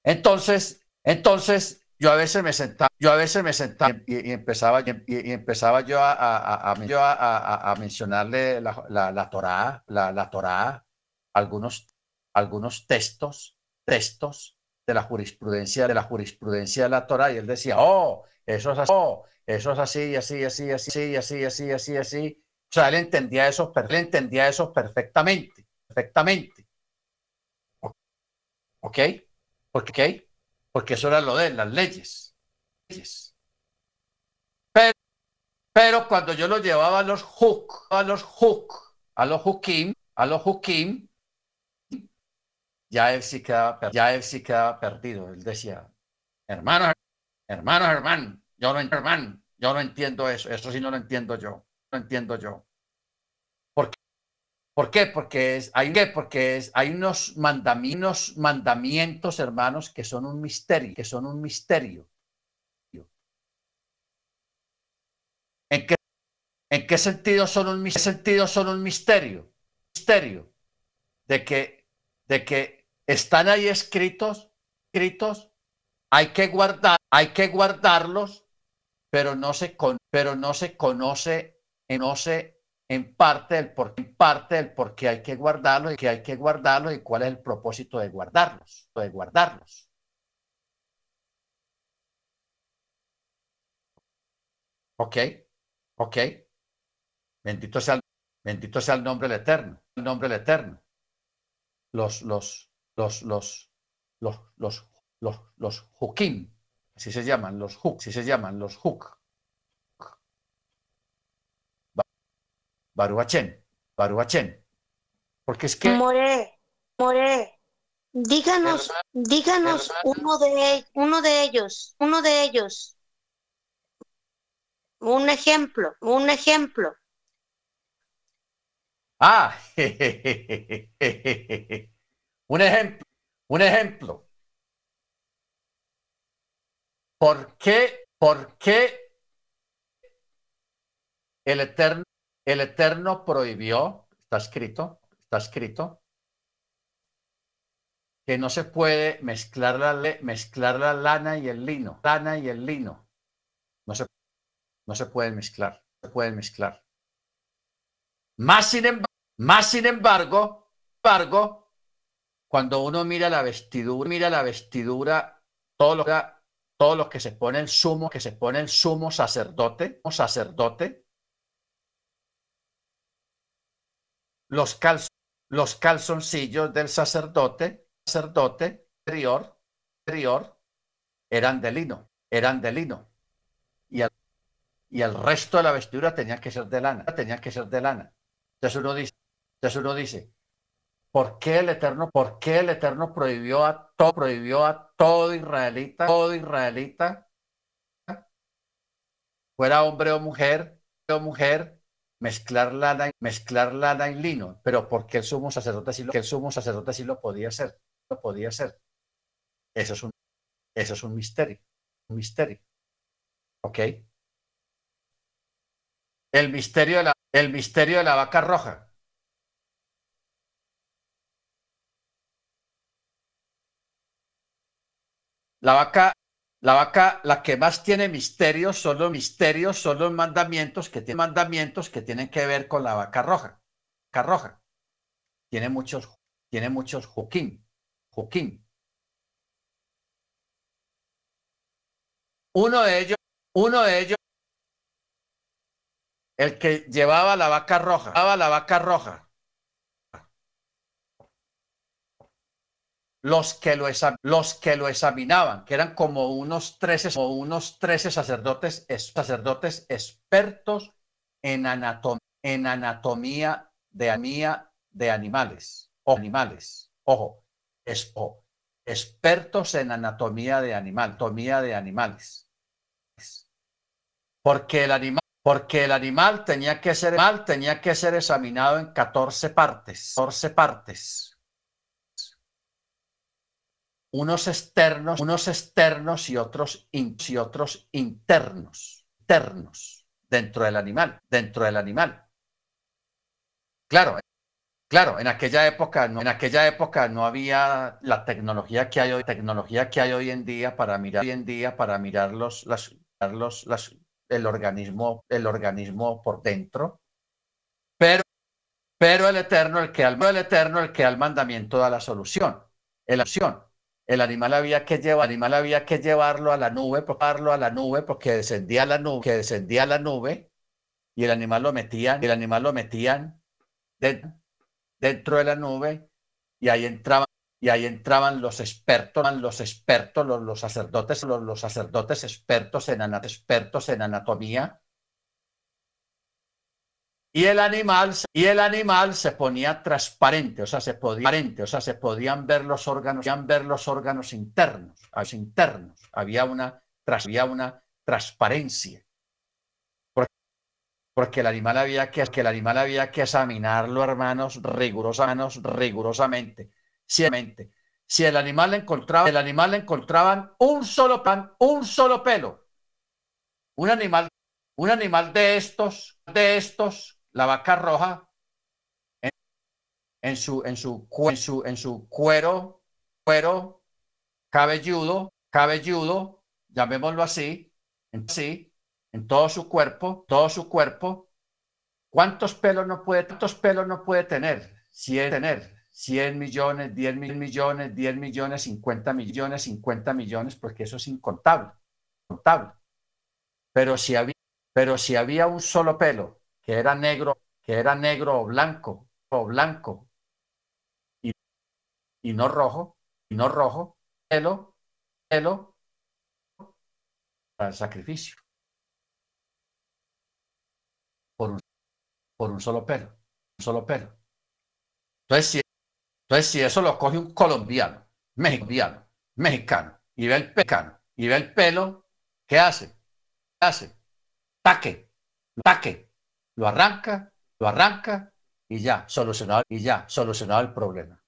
Entonces, entonces yo a veces me sentaba, yo a veces me sentaba y, empezaba, y, empezaba yo a, mencionarle la, la, la Torá, la Torá, algunos, algunos textos, textos de la jurisprudencia, de la jurisprudencia de la Torá, y él decía, oh, eso es así, oh, eso es así, así, así, así, así, así, así, así. O sea, él entendía eso, él entendía eso perfectamente perfectamente. ¿Ok? ¿Por qué? Porque eso era lo de las leyes. Pero, pero cuando yo lo llevaba a los hook, a los hook, a los hukim, a los hukim, ya él sí quedaba, ya él sí quedaba perdido. Él decía, hermano, hermano, hermano, yo no, hermano, yo no entiendo eso. Eso sí no lo entiendo yo. No entiendo yo. ¿Por qué? Porque, es, hay, Porque es, hay unos mandamientos, hermanos, que son un misterio, que son un misterio. ¿En qué, en qué sentido son un, misterio? Misterio de que, de que están ahí escritos, escritos, hay que guardar, hay que guardarlos, pero no se, con, pero no se conoce, en parte el por, en parte el por qué hay que guardarlo y que hay que guardarlo y cuál es el propósito de guardarlos, de guardarlos. Ok, ok. Bendito sea, bendito sea el nombre del Eterno, el nombre del Eterno. Los, los, los, los, los, los, los, los hukim, así se llaman, los huk, así se llaman, los huk. Baruachén, Baruachén. Porque es que... More, More, díganos, díganos uno de, uno de ellos, uno de ellos. Un ejemplo, un ejemplo. Ah, [LAUGHS] un ejemplo, un ejemplo. ¿Por qué, por qué el Eterno el Eterno prohibió, está escrito, está escrito, que no se puede mezclar la, mezclar la lana y el lino, lana y el lino. No se, no se pueden mezclar, se pueden mezclar. Más sin, embargo, más sin embargo, embargo, cuando uno mira la vestidura, mira la vestidura, todo lo que se pone el sumo, que se pone el sumo sacerdote, o sacerdote, los, los calzoncillos del sacerdote, sacerdote superior, superior, eran de lino, eran de lino. Y el, y el resto de la vestidura tenía que ser de lana, tenía que ser de lana. Entonces uno dice, entonces uno dice, ¿por qué el Eterno, por qué el Eterno prohibió a todo, prohibió a todo israelita, todo israelita, fuera hombre o mujer, o mujer, mezclar lana, mezclar lino, pero porque el sumo sacerdote sí lo, el sumo sacerdote sí lo podía hacer, lo podía hacer. Eso es un, eso es un misterio, un misterio. ¿Ok? El misterio de la, el misterio de la vaca roja. La vaca, la vaca, la que más tiene misterios son los misterios, son los mandamientos que tienen mandamientos que tienen que ver con la vaca roja. Vaca roja. Tiene muchos, tiene muchos juquín. Juquín. Uno de ellos, Uno de ellos, el que llevaba la vaca roja, llevaba la vaca roja. Los que, lo los que lo examinaban, que eran como unos 13, como unos 13 sacerdotes, sacerdotes expertos en, en anatomía de, de animales, o animales, ojo, es, expertos en anatomía de animal, anatomía de animales. Porque el animal, porque el animal tenía que ser, animal tenía que ser examinado en 14 partes, 14 partes. Unos externos, unos externos y otros, y otros internos, internos dentro del animal, dentro del animal. Claro, Claro, en aquella época, no, en aquella época no había la tecnología que hay hoy, tecnología que hay hoy en día para mirar hoy en día para mirar los, las, los, las, el organismo, el organismo por dentro. Pero, pero el eterno, el que al el eterno, el que al mandamiento da la solución. El acción. El animal había que llevar, animal había que llevarlo a la nube, llevarlo a la nube porque descendía la nube, que descendía la nube y el animal lo metían, el animal lo metían dentro dentro de la nube y ahí entraban y ahí entraban los expertos, los expertos, los, los sacerdotes, los, los, sacerdotes expertos en, expertos en anatomía. Y el animal, y el animal se ponía transparente, o sea, se podía, o sea, se podían ver los órganos, podían ver los órganos internos, internos. Había una, había una transparencia porque el animal había que, que el animal había que examinarlo, hermanos, rigurosamente, rigurosamente. Si el animal encontraba, el animal encontraban un solo pan, un solo pelo. Un animal, un animal de estos, de estos, la vaca roja, en, su, en su, en su, en su cuero, cuero, cabelludo, cabelludo, llamémoslo así, así, en todo su cuerpo, todo su cuerpo, ¿cuántos pelos no puede, pelos no puede tener? Si es tener 100 millones, 10 mil millones, 10 millones, 50 millones, 50 millones, porque eso es incontable, incontable. Pero si había, pero si había un solo pelo que era negro, que era negro o blanco, o blanco, y, y no rojo, y no rojo, pelo, pelo, el sacrificio. por un, solo pelo, un solo pelo. Entonces si, entonces, si eso lo coge un colombiano, mexicano, mexicano, y ve el pecano, y ve el pelo, ¿qué hace? ¿Qué hace? Taque, taque, lo arranca, lo arranca, y ya, solucionado, y ya, solucionado el problema.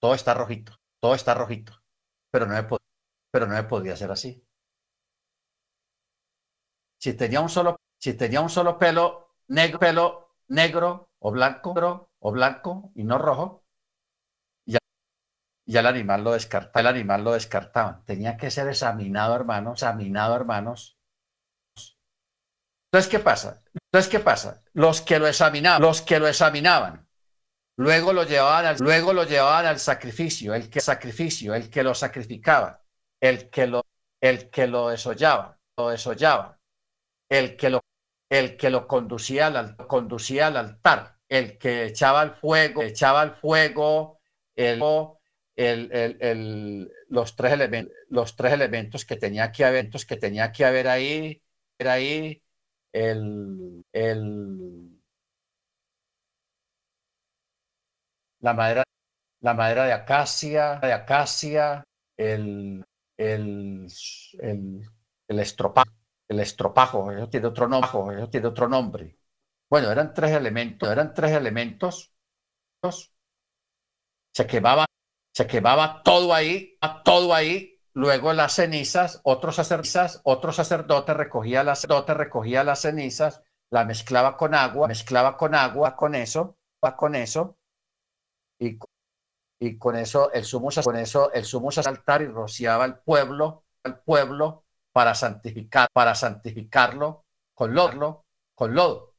Todo está rojito, todo está rojito, pero no me, pero no me podía hacer así. Si tenía un solo, si tenía un solo pelo negro, pelo negro o blanco, o blanco y no rojo, ya, ya el animal lo descartaba, el animal lo descartaban. Tenía que ser examinado, hermanos, examinado, hermanos. Entonces, ¿qué pasa? Entonces, ¿qué pasa? Los que lo examinaban, los que lo examinaban, luego lo llevaban al, luego lo llevaban al sacrificio, el que sacrificio, el que lo sacrificaba, el que lo, el que lo desollaba, lo desollaba, el que lo el que lo conducía al, conducía al altar, el que echaba al fuego, echaba al fuego el, el, los, tres elementos, los tres elementos que tenía que haber, que tenía que haber ahí, era ahí el, la madera, la madera de acacia, de acacia, el, el, el, el estropajo, el estropajo, eso tiene otro nombre, eso tiene otro nombre. Bueno, eran tres elementos, eran tres elementos. Se quemaba, se quemaba todo ahí, todo ahí. Luego las cenizas, otros sacerdotes, otro sacerdote recogía las, sacerdote recogía las cenizas, la mezclaba con agua, mezclaba con agua, con eso, con eso, y, y con eso el sumo, con eso el sumo altar y rociaba al pueblo, al pueblo para santificar, para santificarlo con lodo, con lodo.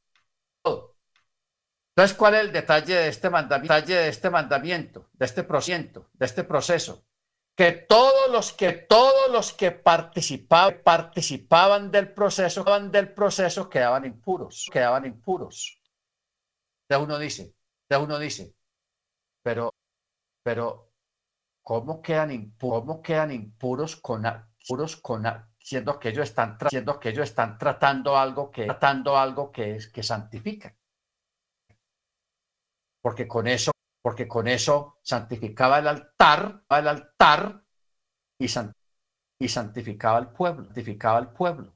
Entonces, ¿cuál es el detalle de este mandamiento, de este mandamiento, de este de este proceso? Que todos los que todos los que participaban, participaban del proceso del proceso quedaban impuros quedaban impuros. De uno dice de uno dice pero pero cómo quedan impuros cómo quedan impuros con impuros con siendo que ellos están siendo que ellos están tratando algo que tratando algo que es que santifica porque con eso porque con eso santificaba el altar, el altar y, santificaba al pueblo, santificaba al pueblo.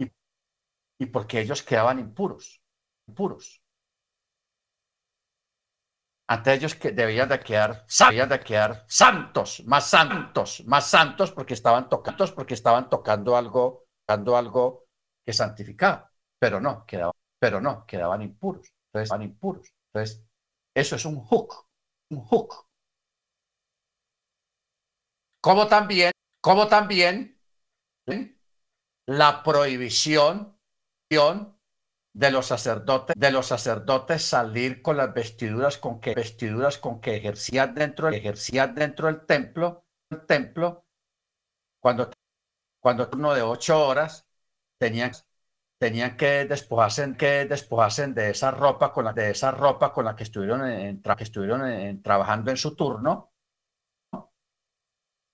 Y, porque ellos quedaban impuros, impuros. Ante ellos que debían de quedar, debían de quedar santos, más santos, más santos porque estaban tocando, tocando algo, tocando algo que santificaba, pero no, quedaban, pero no, quedaban impuros. Entonces, impuros. Entonces, eso es un hook, un hook. Como también, como también la prohibición de los sacerdotes, de los sacerdotes salir con las vestiduras con que vestiduras con que ejercían dentro, ejercían dentro del templo, el templo, cuando cuando turno de ocho horas tenían tenían que despojarse, que despojarse de esa ropa con la, de esa ropa con la que estuvieron, en, que estuvieron trabajando en su turno.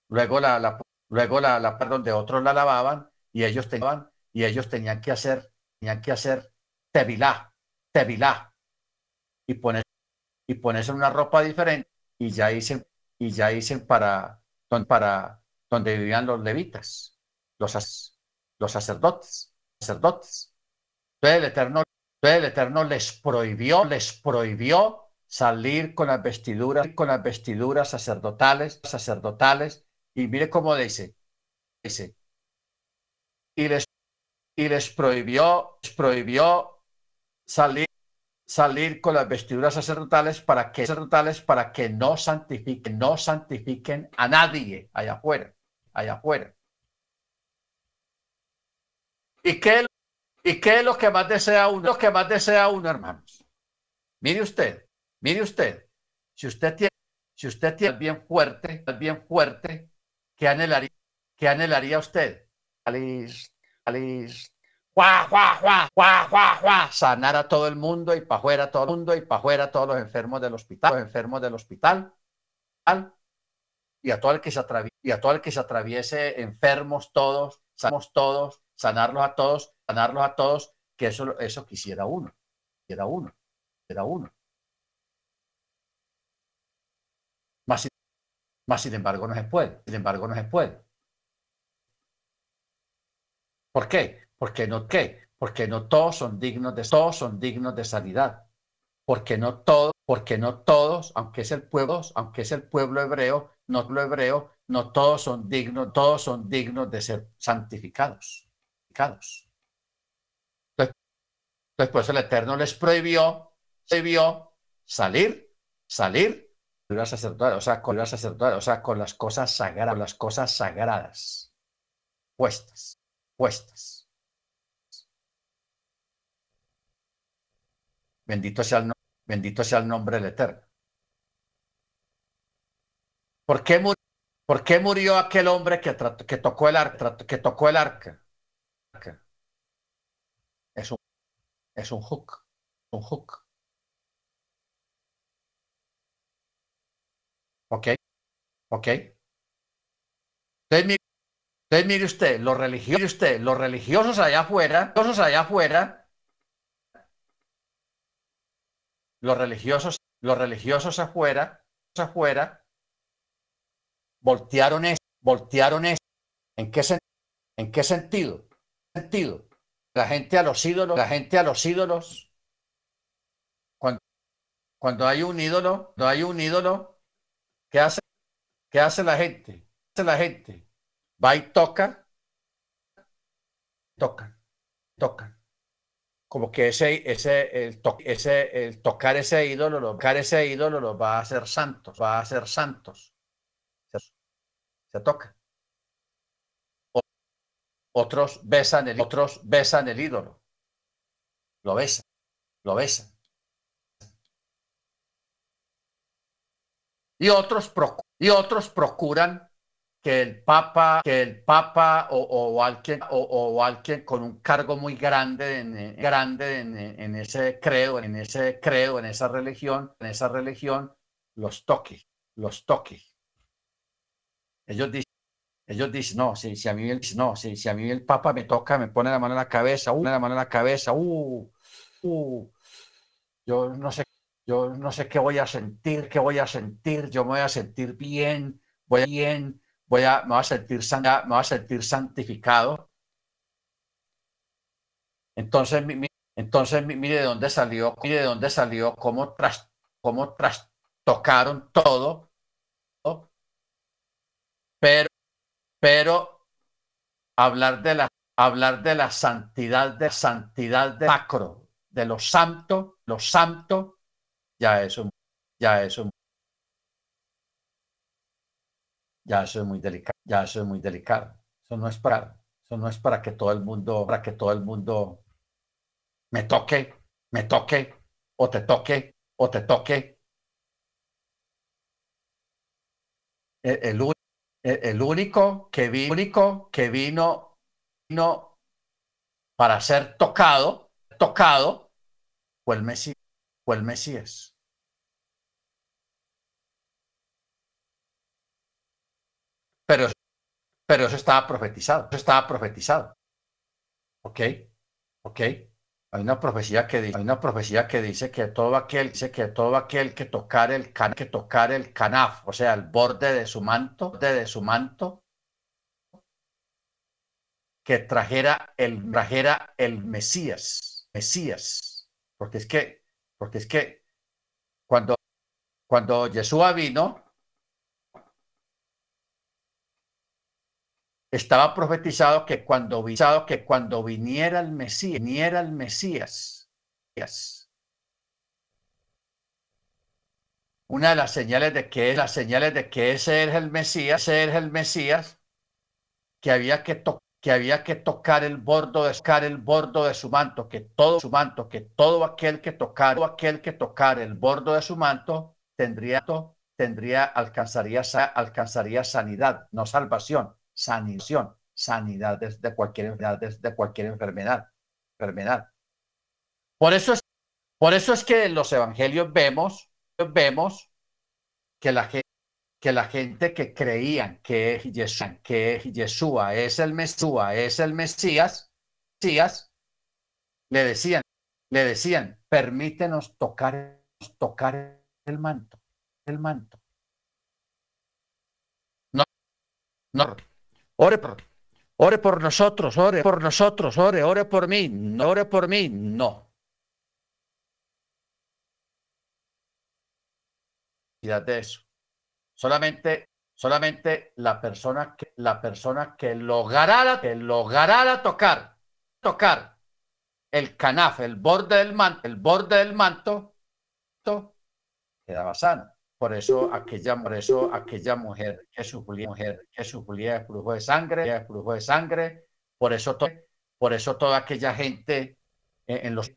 Luego la, la luego la, la perdón, de otros la lavaban y ellos tenían y ellos tenían que hacer tenían que hacer tevilá, tevilá y poner y ponerse una ropa diferente y ya dicen y ya dicen para para donde vivían los levitas, los los sacerdotes sacerdotes. El Eterno, el Eterno les prohibió, les prohibió salir con las vestiduras, con las vestiduras sacerdotales, sacerdotales, y mire cómo dice, dice, y les, y les prohibió, les prohibió salir, salir con las vestiduras sacerdotales para que, sacerdotales para que no santifiquen, no santifiquen a nadie allá afuera, allá afuera. ¿Y qué, ¿Y qué es lo que más desea uno? Lo que más desea uno, hermanos. Mire usted, mire usted. Si usted tiene, si usted tiene bien fuerte, bien fuerte, ¿qué anhelaría, qué anhelaría usted? Alice, Alice, ¡Juá, juá, juá, juá, juá, juá! Sanar a todo el mundo y para afuera todo el mundo y para afuera todos los enfermos del hospital, los enfermos del hospital. Y a todo el que se atraviese, y a todo el que se atraviese enfermos todos, sanamos todos, sanarlos a todos, sanarlos a todos, que eso, eso quisiera uno, quisiera uno, quisiera uno. Más, más sin embargo no se puede, sin embargo no se puede. ¿Por qué? Porque no qué? Porque no todos son dignos de todos son dignos de sanidad. Porque no todos, porque no todos, aunque es el pueblo, aunque es el pueblo hebreo, no lo hebreo, no todos son dignos, todos son dignos de ser santificados. Entonces, después el Eterno les prohibió, prohibió salir, salir o sea, con las o sea, con las cosas sagradas, las cosas sagradas, puestas, puestas. Bendito sea el, bendito sea el nombre del Eterno. ¿Por qué, murió, ¿Por qué murió aquel hombre que, que tocó el arca? Que tocó el arca? Es un, es un hook, un hook. ¿Ok? ¿Ok? Entonces, mire, usted, los religiosos, usted, los religiosos allá afuera, religiosos allá afuera, los religiosos, los religiosos afuera, afuera, voltearon eso, voltearon eso. ¿En qué, en qué sentido? sentido? La gente a los ídolos, la gente a los ídolos. Cuando, cuando hay un ídolo, no hay un ídolo, ¿qué hace? ¿Qué hace la gente? ¿Qué hace la gente? Va y toca, toca, toca. Como que ese, ese, el, ese, el tocar ese ídolo, lo, tocar ese ídolo lo va a hacer santos, va a hacer santos. Se toca. Otros besan el, otros besan el ídolo. Lo besan, lo besan. Y otros, y otros procuran que el Papa, que el Papa o, alguien, o, alguien con un cargo muy grande, en, grande en, ese credo, en ese credo, en esa religión, en esa religión, los toque, los toque. Ellos dicen, ellos dicen, no, si, si a mí el, no, si, si a mí el Papa me toca, me pone la mano en la cabeza, uh, la mano en la cabeza, uh, uh, yo no sé, yo no sé qué voy a sentir, qué voy a sentir, yo me voy a sentir bien, voy a bien, voy a, me voy a sentir, me voy a sentir santificado. Entonces, entonces mire de dónde salió, mire de dónde salió, cómo tras, cómo trastocaron todo, pero, pero hablar de la, hablar de la santidad, de santidad de macro, de lo santo, lo santo, ya eso, ya eso ya eso es muy delicado, ya eso es muy delicado. Eso no es para, eso no es para que todo el mundo, para que todo el mundo me toque, me toque, o te toque, o te toque. El, el, único que vino, único que vino, vino para ser tocado, tocado, fue el Mesías, fue el Mesías. Pero, pero eso estaba profetizado, eso estaba profetizado. ¿Ok? ¿Ok? Hay una profecía que dice, que todo aquel, que todo aquel que tocar el canaf, o sea, el borde de su manto, de su manto, que trajera el, trajera el Mesías, Mesías, porque es que, cuando, cuando Yeshua vino, estaba profetizado que cuando, que cuando viniera el Mesías, viniera el Mesías, una de las señales de que las señales de que ese es el Mesías, ese es el Mesías, que había que, que había que tocar el bordo, de, tocar el bordo de su manto, que todo su manto, que todo aquel que tocara, todo aquel que tocara el bordo de su manto tendría, tendría alcanzaría, alcanzaría sanidad, no salvación, sanación, sanidad de cualquier enfermedad, cualquier enfermedad, enfermedad. Por eso es, por eso es que en los evangelios vemos, vemos que la gente que la gente que creían que Yeshua, que Yeshua es el Mesías, es el Mesías, le decían, le decían, permítenos tocar, tocar el manto, el manto. No, no, Ore por, ore por nosotros, ore por nosotros, ore, ore por mí, no ore por mí, no. de eso. Solamente, solamente la persona que, la persona que lograra, que lograra tocar, tocar el canaf, el borde del manto, el borde del manto, quedaba sano. Por eso aquella, por eso aquella mujer que sufría, mujer que sufría de flujo de sangre, flujo de sangre, por eso, por eso toda aquella gente en, los,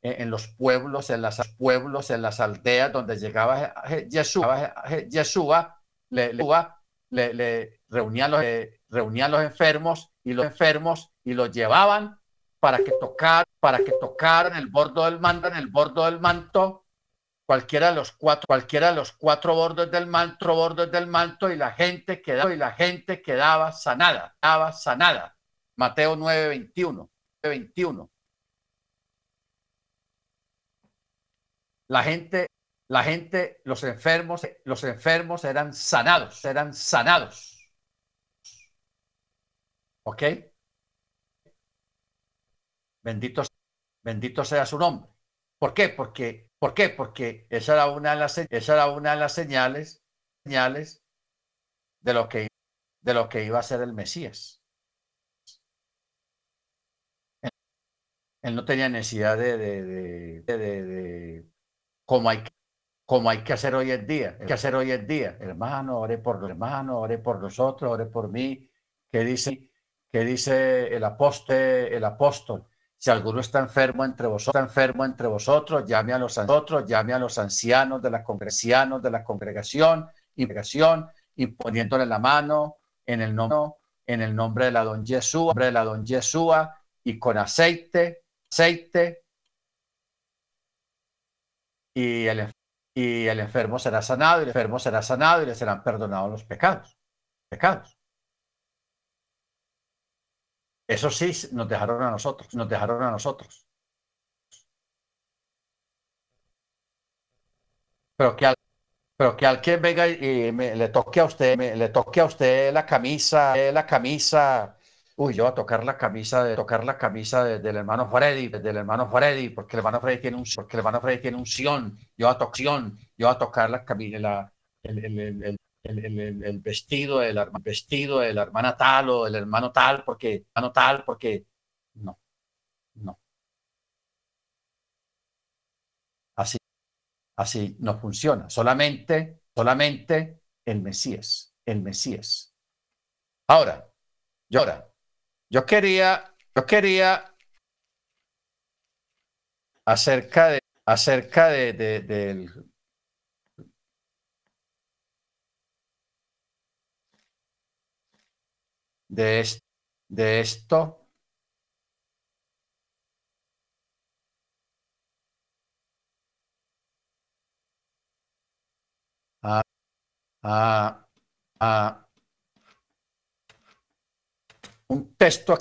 en los pueblos, en las pueblos, en las aldeas donde llegaba Yeshua, le, le, le, reunían los, reunían los enfermos y los enfermos y los llevaban para que tocar, para que tocaran el bordo del manto, en el bordo del manto cualquiera de los cuatro, cualquiera de los cuatro bordes del manto, bordes del manto, y la gente quedaba, y la gente quedaba sanada, quedaba sanada. Mateo 9, 21, 21. La gente, la gente, los enfermos, los enfermos eran sanados, eran sanados. ¿Ok? Bendito, bendito sea su nombre. ¿Por qué? Porque ¿Por qué? Porque esa era una de las, esa era una de las señales, señales de, lo que, de lo que iba a ser el Mesías. Él, no tenía necesidad de, de, de, como, hay, como hay que hacer hoy en día. Hay que hacer hoy en día. Hermano, ore por los hermanos, ore por nosotros, ore por mí. ¿Qué dice, qué dice el apóstol? El apóstol si alguno está enfermo entre vosotros, enfermo entre vosotros, llame a los ancianos de la congregación, de la congregación, y imponiéndole la mano, en el nombre, en el nombre de la don Yeshua, y con aceite, aceite, y el, y el enfermo será sanado, y el enfermo será sanado, y le serán perdonados los pecados. Pecados. Eso sí nos dejaron a nosotros, nos dejaron a nosotros. Pero que, al, pero que alguien venga y me, le toque a usted, me, le toque a usted la camisa, la camisa. Uy, yo voy a tocar la camisa tocar la camisa del hermano Freddy, del hermano Freddy, porque el hermano Freddy tiene un porque el hermano Freddy tiene un sion. Yo voy a tocar yo a tocar la camisa, la, el, el, el, el, vestido del vestido de la hermana tal o del hermano tal, porque hermano tal, porque no, no. Así, así no funciona. Solamente, solamente el Mesías, el Mesías. Ahora, yo ahora, yo quería, yo quería acerca de, acerca de, de, del de, de esto. A, a, a. Un texto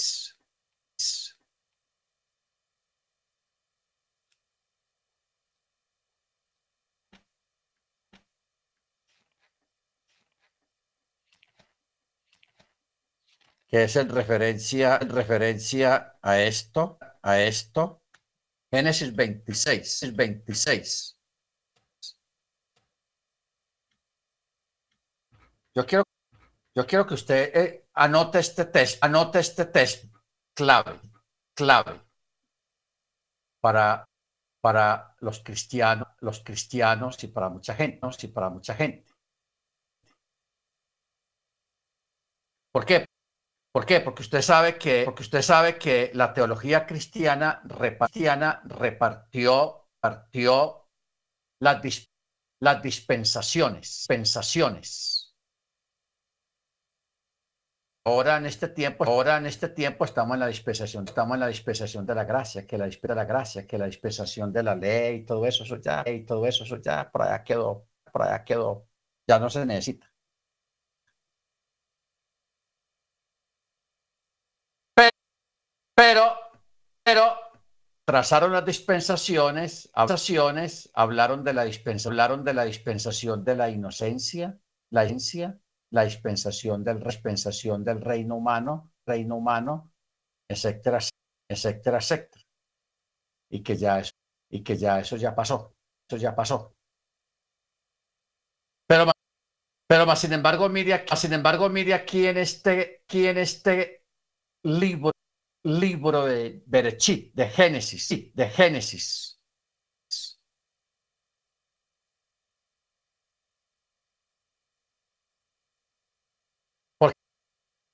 que es en referencia, en referencia a esto, a esto, Génesis 26, 26. Yo quiero, yo quiero que usted eh, anote este test, anote este test clave, clave para, para los cristianos, los cristianos y para mucha gente, y para mucha gente. ¿Por qué? ¿Por qué? Porque usted sabe que, porque usted sabe que la teología cristiana repartió, repartió las, las dispensaciones, dispensaciones. Ahora en este tiempo, ahora en este tiempo estamos en la dispensación, estamos en la dispensación de la gracia, que la de la gracia, que la dispensación de la ley, todo eso, eso ya, y todo eso, eso ya, por allá quedó, por allá quedó, ya no se necesita. Pero, pero trazaron las dispensaciones, hablaron de la dispensación, hablaron de la dispensación de la inocencia, la inocencia, la dispensación del dispensación del reino humano, reino humano, etcétera, etcétera, etcétera. Y que ya eso, y que ya eso ya pasó, eso ya pasó. Pero, pero más sin embargo, mire, sin embargo, mire aquí en este, aquí en este libro libro de Berechit, de Génesis, de Génesis.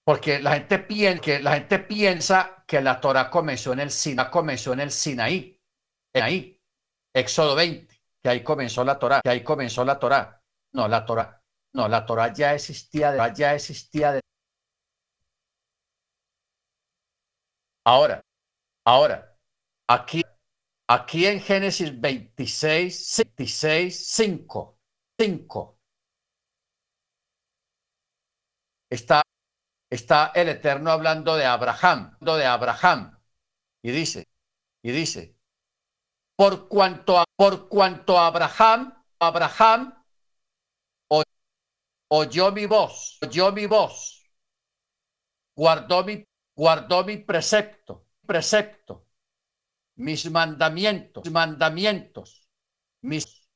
Porque, la gente piensa que la gente piensa que la Torah comenzó en el Sinaí, comenzó en el Sinaí, en ahí, Éxodo 20, que ahí comenzó la Torah, que ahí comenzó la Torah. No, la Torah, no, la Torah ya existía, ya existía de Ahora, ahora, aquí, aquí en Génesis 26, 26, 5, 5, está, está el Eterno hablando de Abraham, de Abraham, y dice, y dice, por cuanto a, por cuanto Abraham, Abraham oyó mi voz, oyó mi voz, guardó mi guardó mi precepto, precepto, mis mandamientos, mandamientos, mis,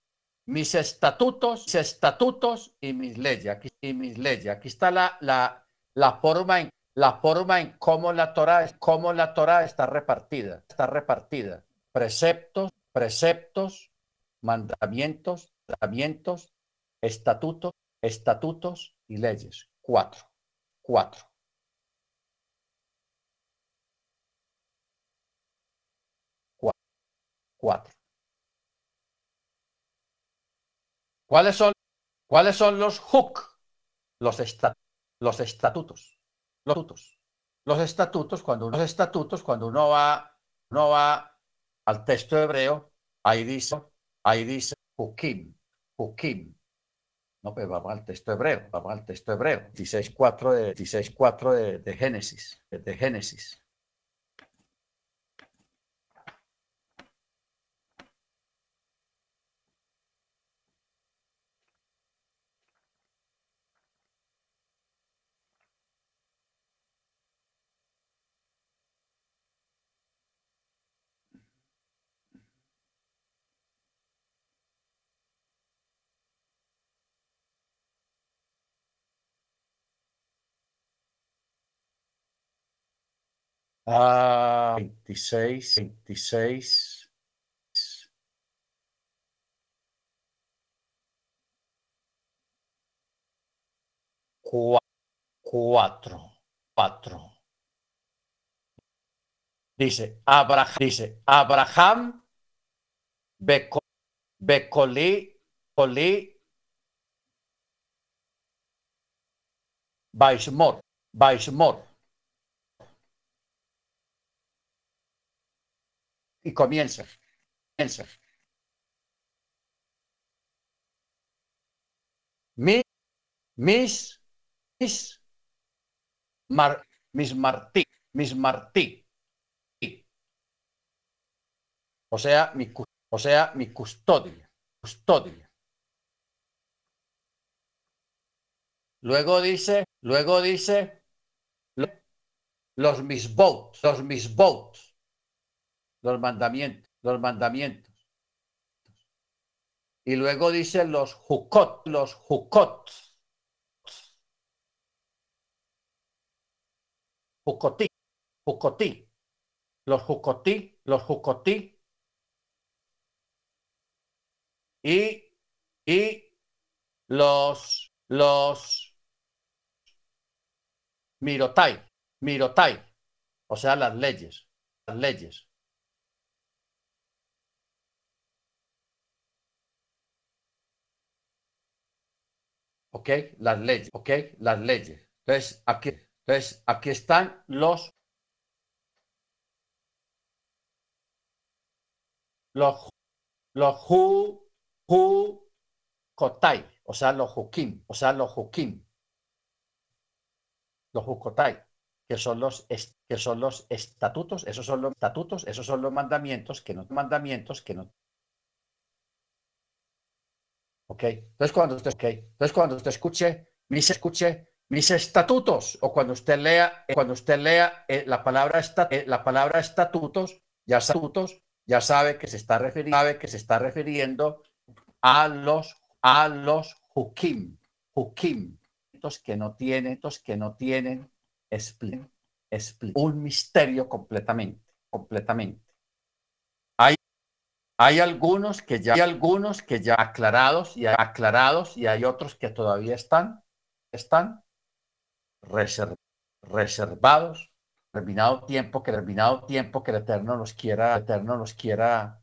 mis estatutos, mis estatutos y mis leyes. Aquí, y mis leyes. Aquí está la, la, la forma en la forma en cómo la Torah, cómo la Torah está repartida, está repartida. Preceptos, preceptos, mandamientos, mandamientos, estatutos, estatutos y leyes. Cuatro, cuatro. ¿Cuáles son, ¿Cuáles son los hook? Los, los estatutos. Los estatutos. Los estatutos, cuando uno, los estatutos, cuando uno va, uno va al texto hebreo, ahí dice, ahí dice Hukim, Hukim. No, pero vamos al texto hebreo, vamos al texto hebreo, 16.4 de, 16, de, de Génesis, de Génesis. Ah, 26, 26. Cuatro, cuatro. Dice, Abraham, dice, Abraham, Becoli, Coli, Baismor, Baismor. Y comienza. Comienza. mis, mis, mar, mis Martí, mis Martí. O sea, mi, o sea, mi custodia, custodia. Luego dice, luego dice, los mis votes, los mis votes los mandamientos, los mandamientos. Y luego dice los jukot, los jukot. Jukotí, jukotí. Los jukotí, los jukotí. Y, y los, los mirotai, mirotai. O sea, las leyes, las leyes. ¿Ok? Las leyes, ¿ok? Las leyes. Entonces, aquí, entonces, aquí están los, los, los hu, hu, kotai, o sea, los hukim, o sea, los hukim, los hukotai, que son los, que son los estatutos, esos son los estatutos, esos son los mandamientos, que no mandamientos, que no ¿Ok? Entonces cuando usted, okay. Entonces, cuando escuche, mis escuche estatutos, o cuando usted lea, cuando usted lea eh, la, palabra eh, la palabra estatutos, ya estatutos, ya sabe que se está refiriendo, sabe que se está refiriendo a los, a los hukim, hukim, que no tienen, que no tienen un misterio completamente, completamente. Hay algunos que ya hay algunos que ya aclarados y aclarados y hay otros que todavía están están reservados. Terminado tiempo que terminado tiempo que el eterno nos quiera el eterno nos quiera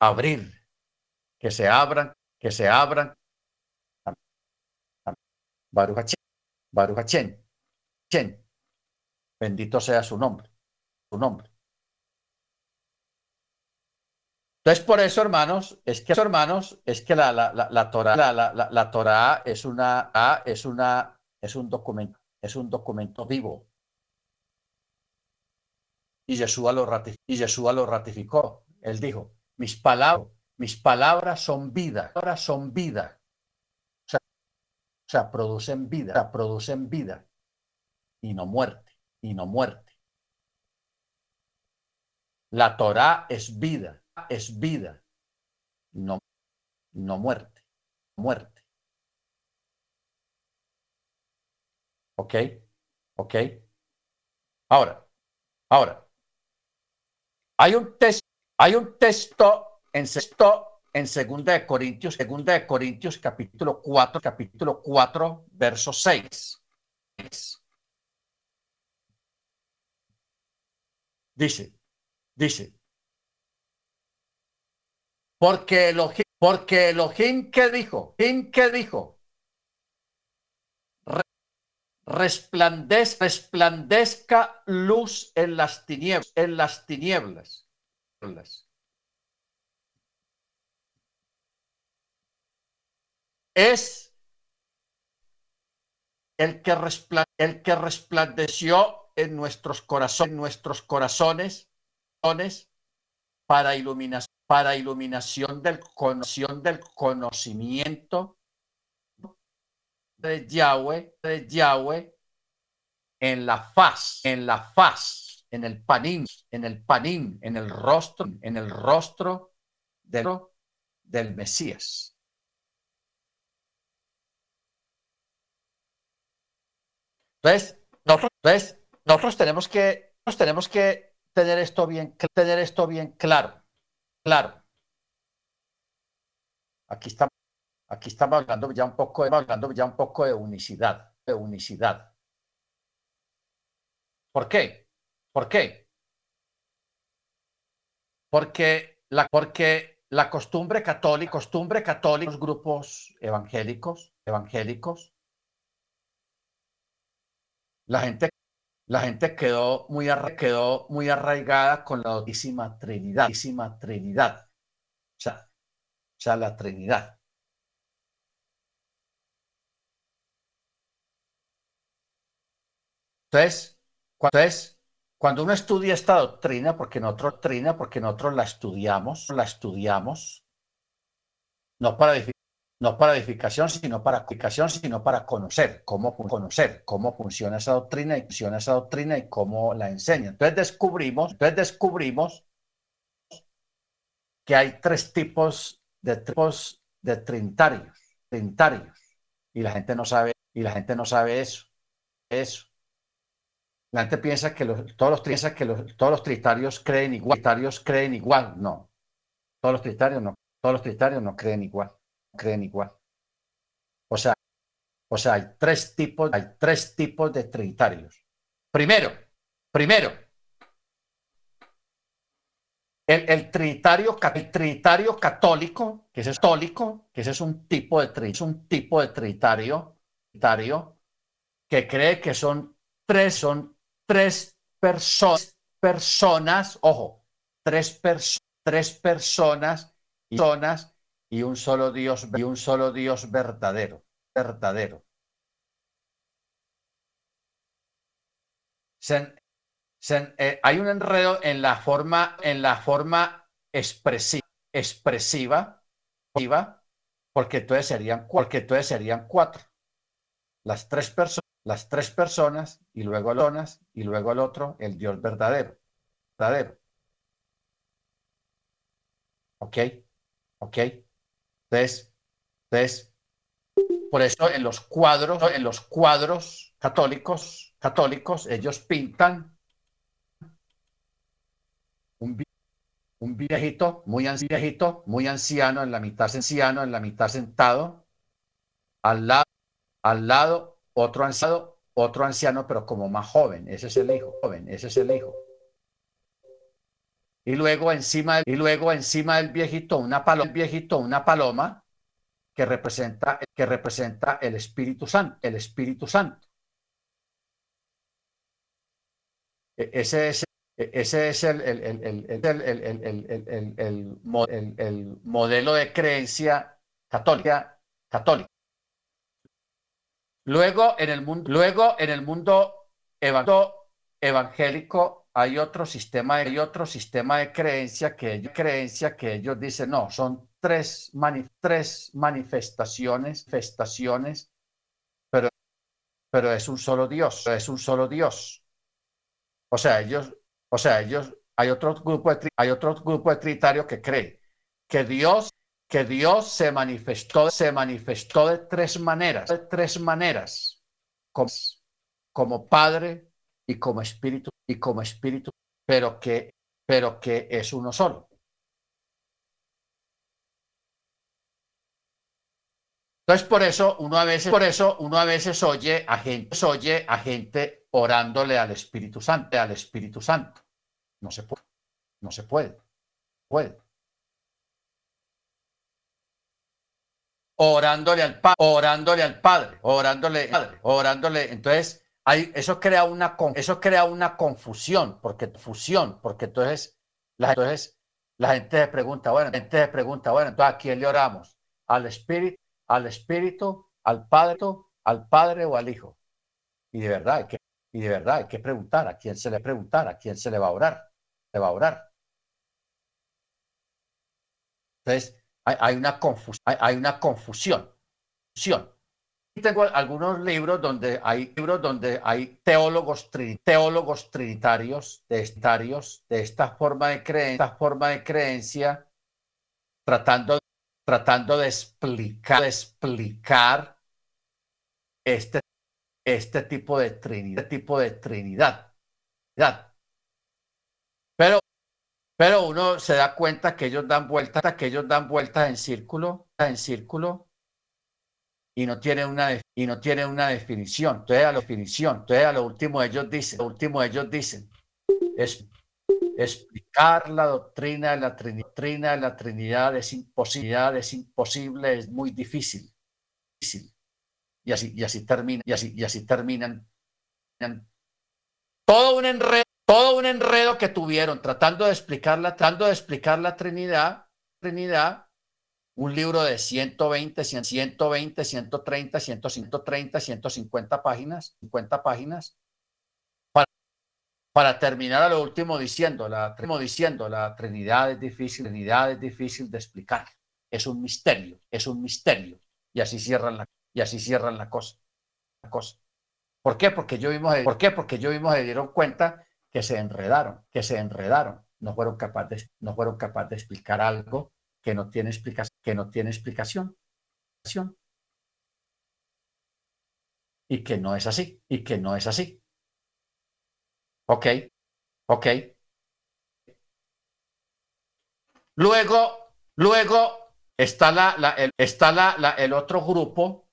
abrir. Que se abran que se abran. Baruch Baruch bendito sea su nombre su nombre Entonces, por eso, hermanos, es que, hermanos, es que la, la, la, la Torah, la, es una, es una, es un documento, es un documento vivo. Y Yeshua lo ratificó. Y lo ratificó. Él dijo, mis palabras, mis palabras son vida, palabras son vida. O sea, o sea, producen vida, o sea, producen vida y no muerte, y no muerte. La Torah es vida es vida, no, no muerte, muerte. ¿Ok? ¿Ok? Ahora, ahora, hay un texto, hay un texto en sexto, en segunda de Corintios, segunda de Corintios, capítulo 4, capítulo 4, verso 6. Dice, dice, porque Elohim, porque Elohim que dijo, ¿quién que dijo? resplandezca, resplandezca luz en las tinieblas, en las tinieblas. Es el que, el que resplandeció en nuestros corazones, nuestros corazones para iluminación, para iluminación del, del conocimiento de Yahweh, de Yahweh en la faz, en la faz, en el panín, en el panín, en el rostro, en el rostro del, del Mesías. Entonces, nosotros, entonces, nosotros tenemos que, nosotros tenemos que tener esto bien, tener esto bien claro, claro. Aquí estamos Aquí estamos hablando ya un poco, hablando ya un poco de unicidad, de unicidad. ¿Por qué? ¿Por qué? Porque la, porque la costumbre católica, costumbre católica, los grupos evangélicos, evangélicos, la gente, la gente quedó muy, quedó muy arraigada con la Santísima Trinidad, Trinidad, o sea, o sea, la Trinidad. Entonces, cuando uno estudia esta doctrina, porque nosotros doctrina, porque nosotros la estudiamos, la estudiamos, no para, no para edificación, sino para aplicación, sino para conocer cómo conocer cómo funciona esa doctrina y funciona esa doctrina y cómo la enseña. Entonces descubrimos, entonces descubrimos que hay tres tipos de tipos de trinitarios, trinitarios, y la gente no sabe, y la gente no sabe eso, eso. La gente piensa que los, todos los piensa que los, todos los tritarios creen igual. Tritarios creen igual. No. Todos los tritarios no. Todos los tritarios no creen igual. Creen igual. O sea, o sea, hay tres tipos, hay tres tipos de trinitarios. Primero, primero, el, el, trinitario, el trinitario católico, que es católico, que ese es un tipo de, es un tipo de trinitario, trinitario que cree que son tres, son tres personas, personas, ojo, tres, tres personas y personas y un solo Dios y un solo Dios verdadero, verdadero. Eh, hay un enredo en la forma, en la forma expresiva, expresiva, porque entonces serían, porque entonces serían cuatro. Las tres personas las tres personas y luego lonas y luego el otro, el Dios verdadero. Verdadero. ¿Ok? ¿Ok? Entonces, entonces, por eso en los cuadros, en los cuadros católicos, católicos, ellos pintan un, un viejito, muy viejito, muy anciano, en la mitad anciano, en la mitad sentado, al lado, al lado otro anciano, otro anciano, pero como más joven. Ese es el hijo, joven, ese es el hijo. Y luego encima, y luego encima del viejito, una paloma, viejito, una paloma que representa, que representa el Espíritu Santo, el Espíritu Santo. Ese es, ese es el, el, el, el modelo de creencia católica, católica. Luego en el mundo, luego en el mundo evangélico hay otro sistema, hay otro sistema de creencia que ellos, creencia que ellos dicen, no, son tres, tres manifestaciones, manifestaciones, pero, pero es un solo Dios, es un solo Dios. O sea, ellos, o sea, ellos, hay otro grupo de, hay otro grupo de tritarios que cree que Dios que Dios se manifestó, se manifestó de tres maneras, de tres maneras, como, como Padre y como Espíritu y como Espíritu, pero que, pero que es uno solo. Entonces por eso uno a veces, por eso uno a veces oye a gente, oye a gente orándole al Espíritu Santo, al Espíritu Santo. No se puede, no se puede, puede. orándole al Padre, orándole al Padre, orándole, Padre, orándole. Entonces, hay, eso, crea una, eso crea una confusión, porque fusión, porque entonces la, entonces la gente se pregunta, bueno, la gente se pregunta, bueno, entonces ¿a quién le oramos? ¿Al Espíritu, al Espíritu, al Padre, al Padre o al Hijo? Y de verdad hay que, y de verdad hay que preguntar a quién se le preguntar, a quién se le va a orar, se va a orar. Entonces, hay, una, confusión, hay, una confusión. Tengo algunos libros donde hay libros donde hay teólogos, trinitarios, de, de esta forma de creencia, forma de creencia, tratando, tratando de explicar, explicar este, este tipo de trinidad, este tipo de trinidad. Pero pero uno se da cuenta que ellos dan vueltas, que ellos dan vueltas en círculo, en círculo, y no tienen una, y no tienen una definición. Entonces, a la definición, entonces a lo último ellos dicen, lo último ellos dicen, es explicar la doctrina de la Trinidad, de la Trinidad es imposible, es imposible, es muy difícil. difícil. Y así, y así termina, y así, y así terminan. Todo un enredo todo un enredo que tuvieron tratando de explicar la, tratando de explicar la Trinidad, Trinidad, un libro de 120, 120, 130, 130, 150 páginas, 50 páginas, para, para terminar a lo último diciendo, la, diciendo, la Trinidad es difícil, Trinidad es difícil de explicar, es un misterio, es un misterio, y así cierran la, y así cierran la cosa, la cosa. ¿Por qué? Porque yo vimos, ¿por qué? Porque yo vimos, se dieron cuenta que se enredaron, que se enredaron, no fueron capaces, no fueron capaces de explicar algo que no tiene explicación, que no tiene explicación, y que no es así, y que no es así. Ok, ok. Luego, luego está la, la el, está la, la, el otro grupo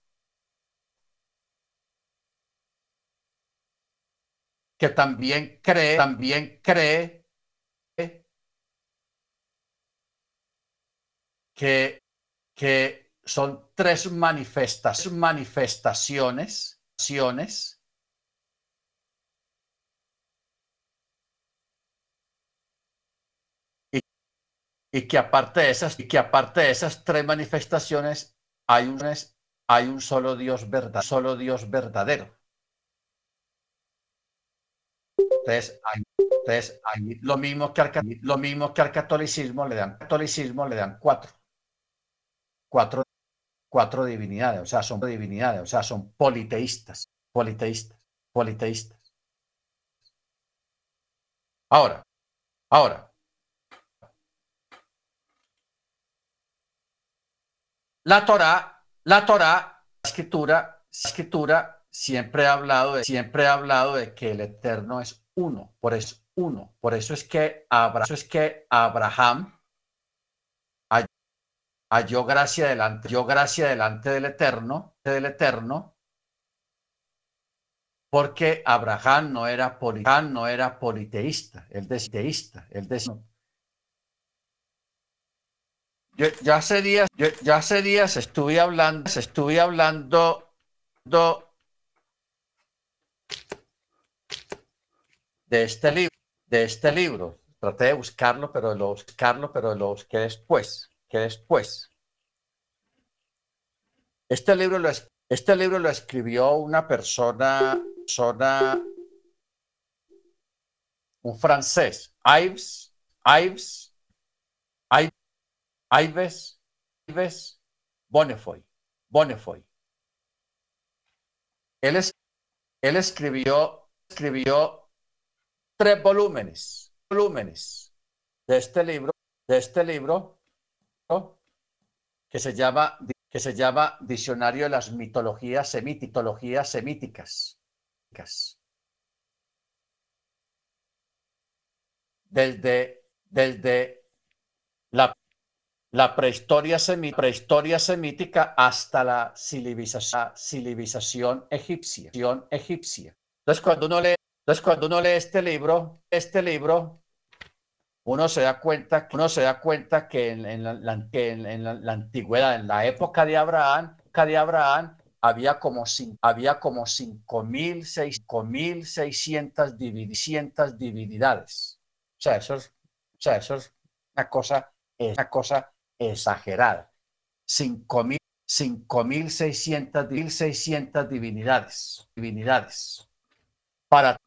que también cree, también cree que, que son tres manifestas, manifestaciones, y, y, que aparte de esas, y que aparte de esas tres manifestaciones hay un, hay un solo Dios verdadero, solo Dios verdadero. Entonces, hay, lo, mismo que al, lo mismo que al catolicismo le dan catolicismo le dan cuatro. Cuatro, cuatro divinidades, o sea, son divinidades, o sea, son politeístas, politeístas, politeístas. Ahora, ahora. La Torah, la la escritura, escritura siempre ha hablado de, siempre ha hablado de que el eterno es uno, por eso uno. Por eso es que, Abraham, es que Abraham halló gracia delante, yo gracia delante del Eterno, del Eterno, porque Abraham no era, no era politeísta, él deísta, él yo, ya hace días, ya hace días estuve hablando, estuve hablando de este libro, de este libro. Traté de buscarlo, pero lo buscarlo, pero lo busqué después, que después. Este libro lo, este libro lo escribió una persona, persona, un francés, Ives, Ives, Ives, Ives Bonnefoy, Bonnefoy. Él, es, él escribió, escribió tres volúmenes, volúmenes de este libro, de este libro, que se llama, que se llama Diccionario de las mitologías, mitologías semíticas. Desde, desde la, la prehistoria, prehistoria semítica hasta la civilización, civilización egipcia, egipcia. Entonces, cuando uno lee entonces, cuando uno lee este libro, este libro, uno se da cuenta, que en, la, antigüedad, en la época de Abraham, de Abraham, había como, había como 5.600 divinidades. O sea, eso es, es una cosa, una cosa exagerada. 5.600 divinidades, divinidades. Para,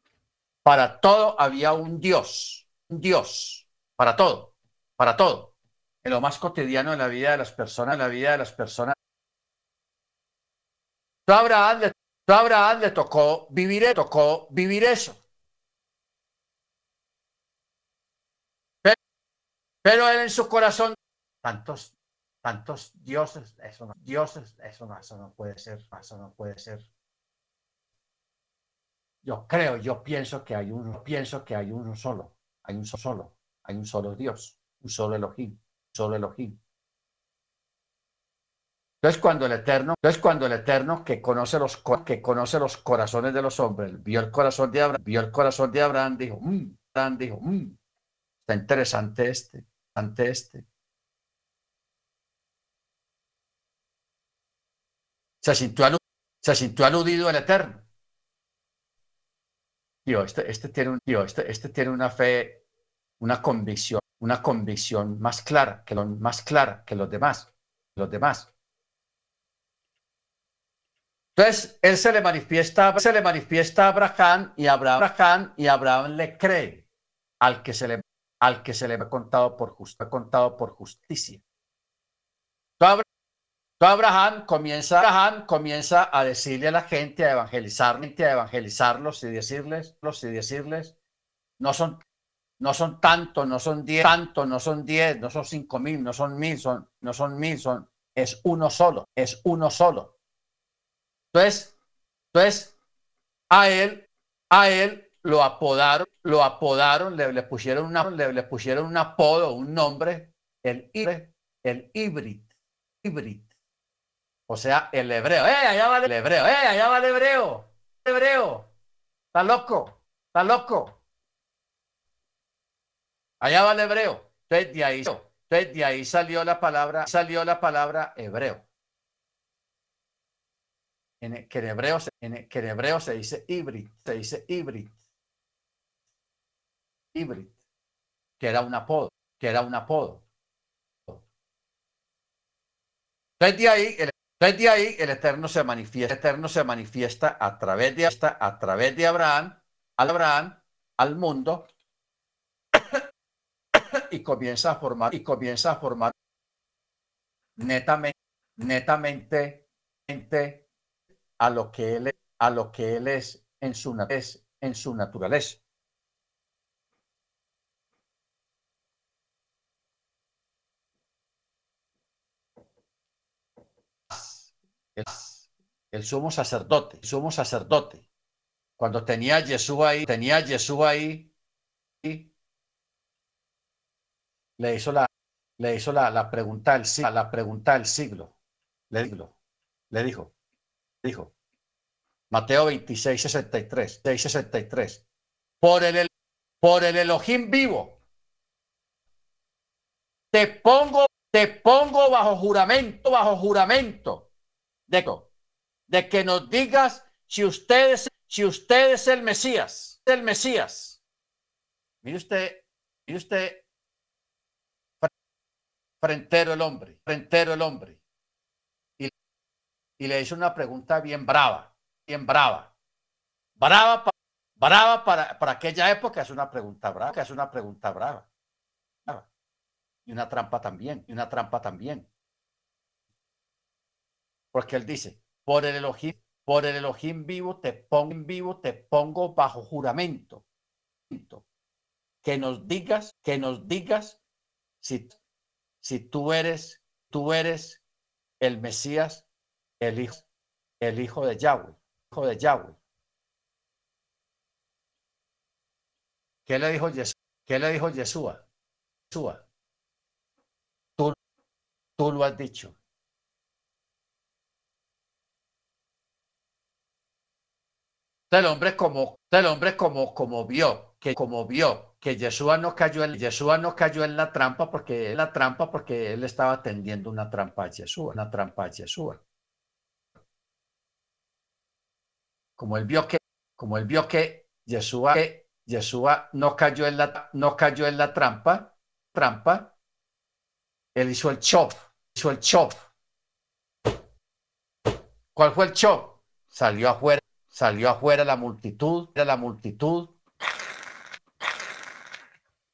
para todo había un Dios, un Dios, para todo, para todo. En lo más cotidiano de la vida de las personas, en la vida de las personas. A Abraham le, Abraham le tocó vivir, le tocó vivir eso. Pero, él en su corazón, tantos, tantos dioses, eso no, dioses, eso no, eso no puede ser, eso no puede ser. Yo creo, yo pienso que hay uno, pienso que hay uno solo, hay un solo, hay un solo Dios, un solo Elohim, un solo Elohim. Entonces cuando el Eterno, entonces cuando el Eterno que conoce los que conoce los corazones de los hombres, vio el corazón de Abraham, vio el corazón de Abraham, dijo, mmm, Abraham dijo, mmm, está interesante este, ante este. Se sintió, se sintió aludido el Eterno. Dios, este, este, tiene un, este, este tiene una fe, una convicción, una convicción más clara que más clara que los demás, los demás. Entonces, él se le manifiesta, se le manifiesta a Abraham y Abraham, y Abraham le cree al que se le, al que se le ha contado por, contado por justicia. Abraham comienza, Abraham comienza a decirle a la gente, a evangelizar, a evangelizarlos y decirles, y decirles, no son, no son tantos, no son diez, tanto, no son diez, no son cinco mil, no son mil, son, no son mil, son, es uno solo, es uno solo. Entonces, entonces, a él, a él lo apodaron, lo apodaron, le, pusieron una, le, pusieron un apodo, un nombre, el, el híbrid, híbrid. O sea, el hebreo. ¡Eh, allá va el hebreo! ¡Eh, allá va el hebreo! Hebreo. Está loco, está loco. Allá va el hebreo. Entonces de ahí, entonces de ahí salió la palabra, salió la palabra hebreo en, que, en hebreo, en, que en hebreo se dice híbrid, se dice híbrid, híbrid, que era un apodo, que era un apodo. Desde ahí, el, desde ahí el Eterno se manifiesta, el Eterno se manifiesta a través de, a través de Abraham, al Abraham, al mundo, y comienza a formar, y comienza a formar netamente, netamente, a lo que él, a lo que él es, en su, es en su naturaleza. El, sumo sacerdote, el sumo sacerdote. Cuando tenía Jesús ahí, tenía Jesús ahí, le hizo la, le hizo la, la pregunta del siglo, la pregunta del siglo. Le, le dijo, dijo, Mateo 26, 63, 6, 63. Por el, por el Elohim vivo, te pongo, te pongo bajo juramento, bajo juramento de, de que nos digas si usted es, si usted es el Mesías, el Mesías. Mire usted, mire usted, frentero el hombre, frentero el hombre. Y, y le hizo una pregunta bien brava bien brava. Brava, brava para, para aquella época es una pregunta brava, es una pregunta brava. Y una trampa también, y una trampa también. Porque él dice, por el Elohim, por el Elohim vivo te pongo en vivo, te pongo bajo juramento. Que nos digas, que nos digas si, si tú eres, tú eres el Mesías, el hijo, el hijo de Yahweh de Yahweh. ¿Qué le dijo Yeshua? ¿Qué le dijo Yeshua? Yeshua. Tú, tú lo has dicho. El hombre como, el hombre como, como vio, que como vio que Yeshua no cayó en, Yeshua no cayó en la trampa porque la trampa porque él estaba tendiendo una trampa a Yeshua, una trampa a Yeshua. como él vio que, como él vio que Yeshua, que Yeshua no cayó en la, no cayó en la trampa, trampa, él hizo el chop, hizo el chop. ¿Cuál fue el chop? Salió afuera, salió afuera la multitud, era la multitud.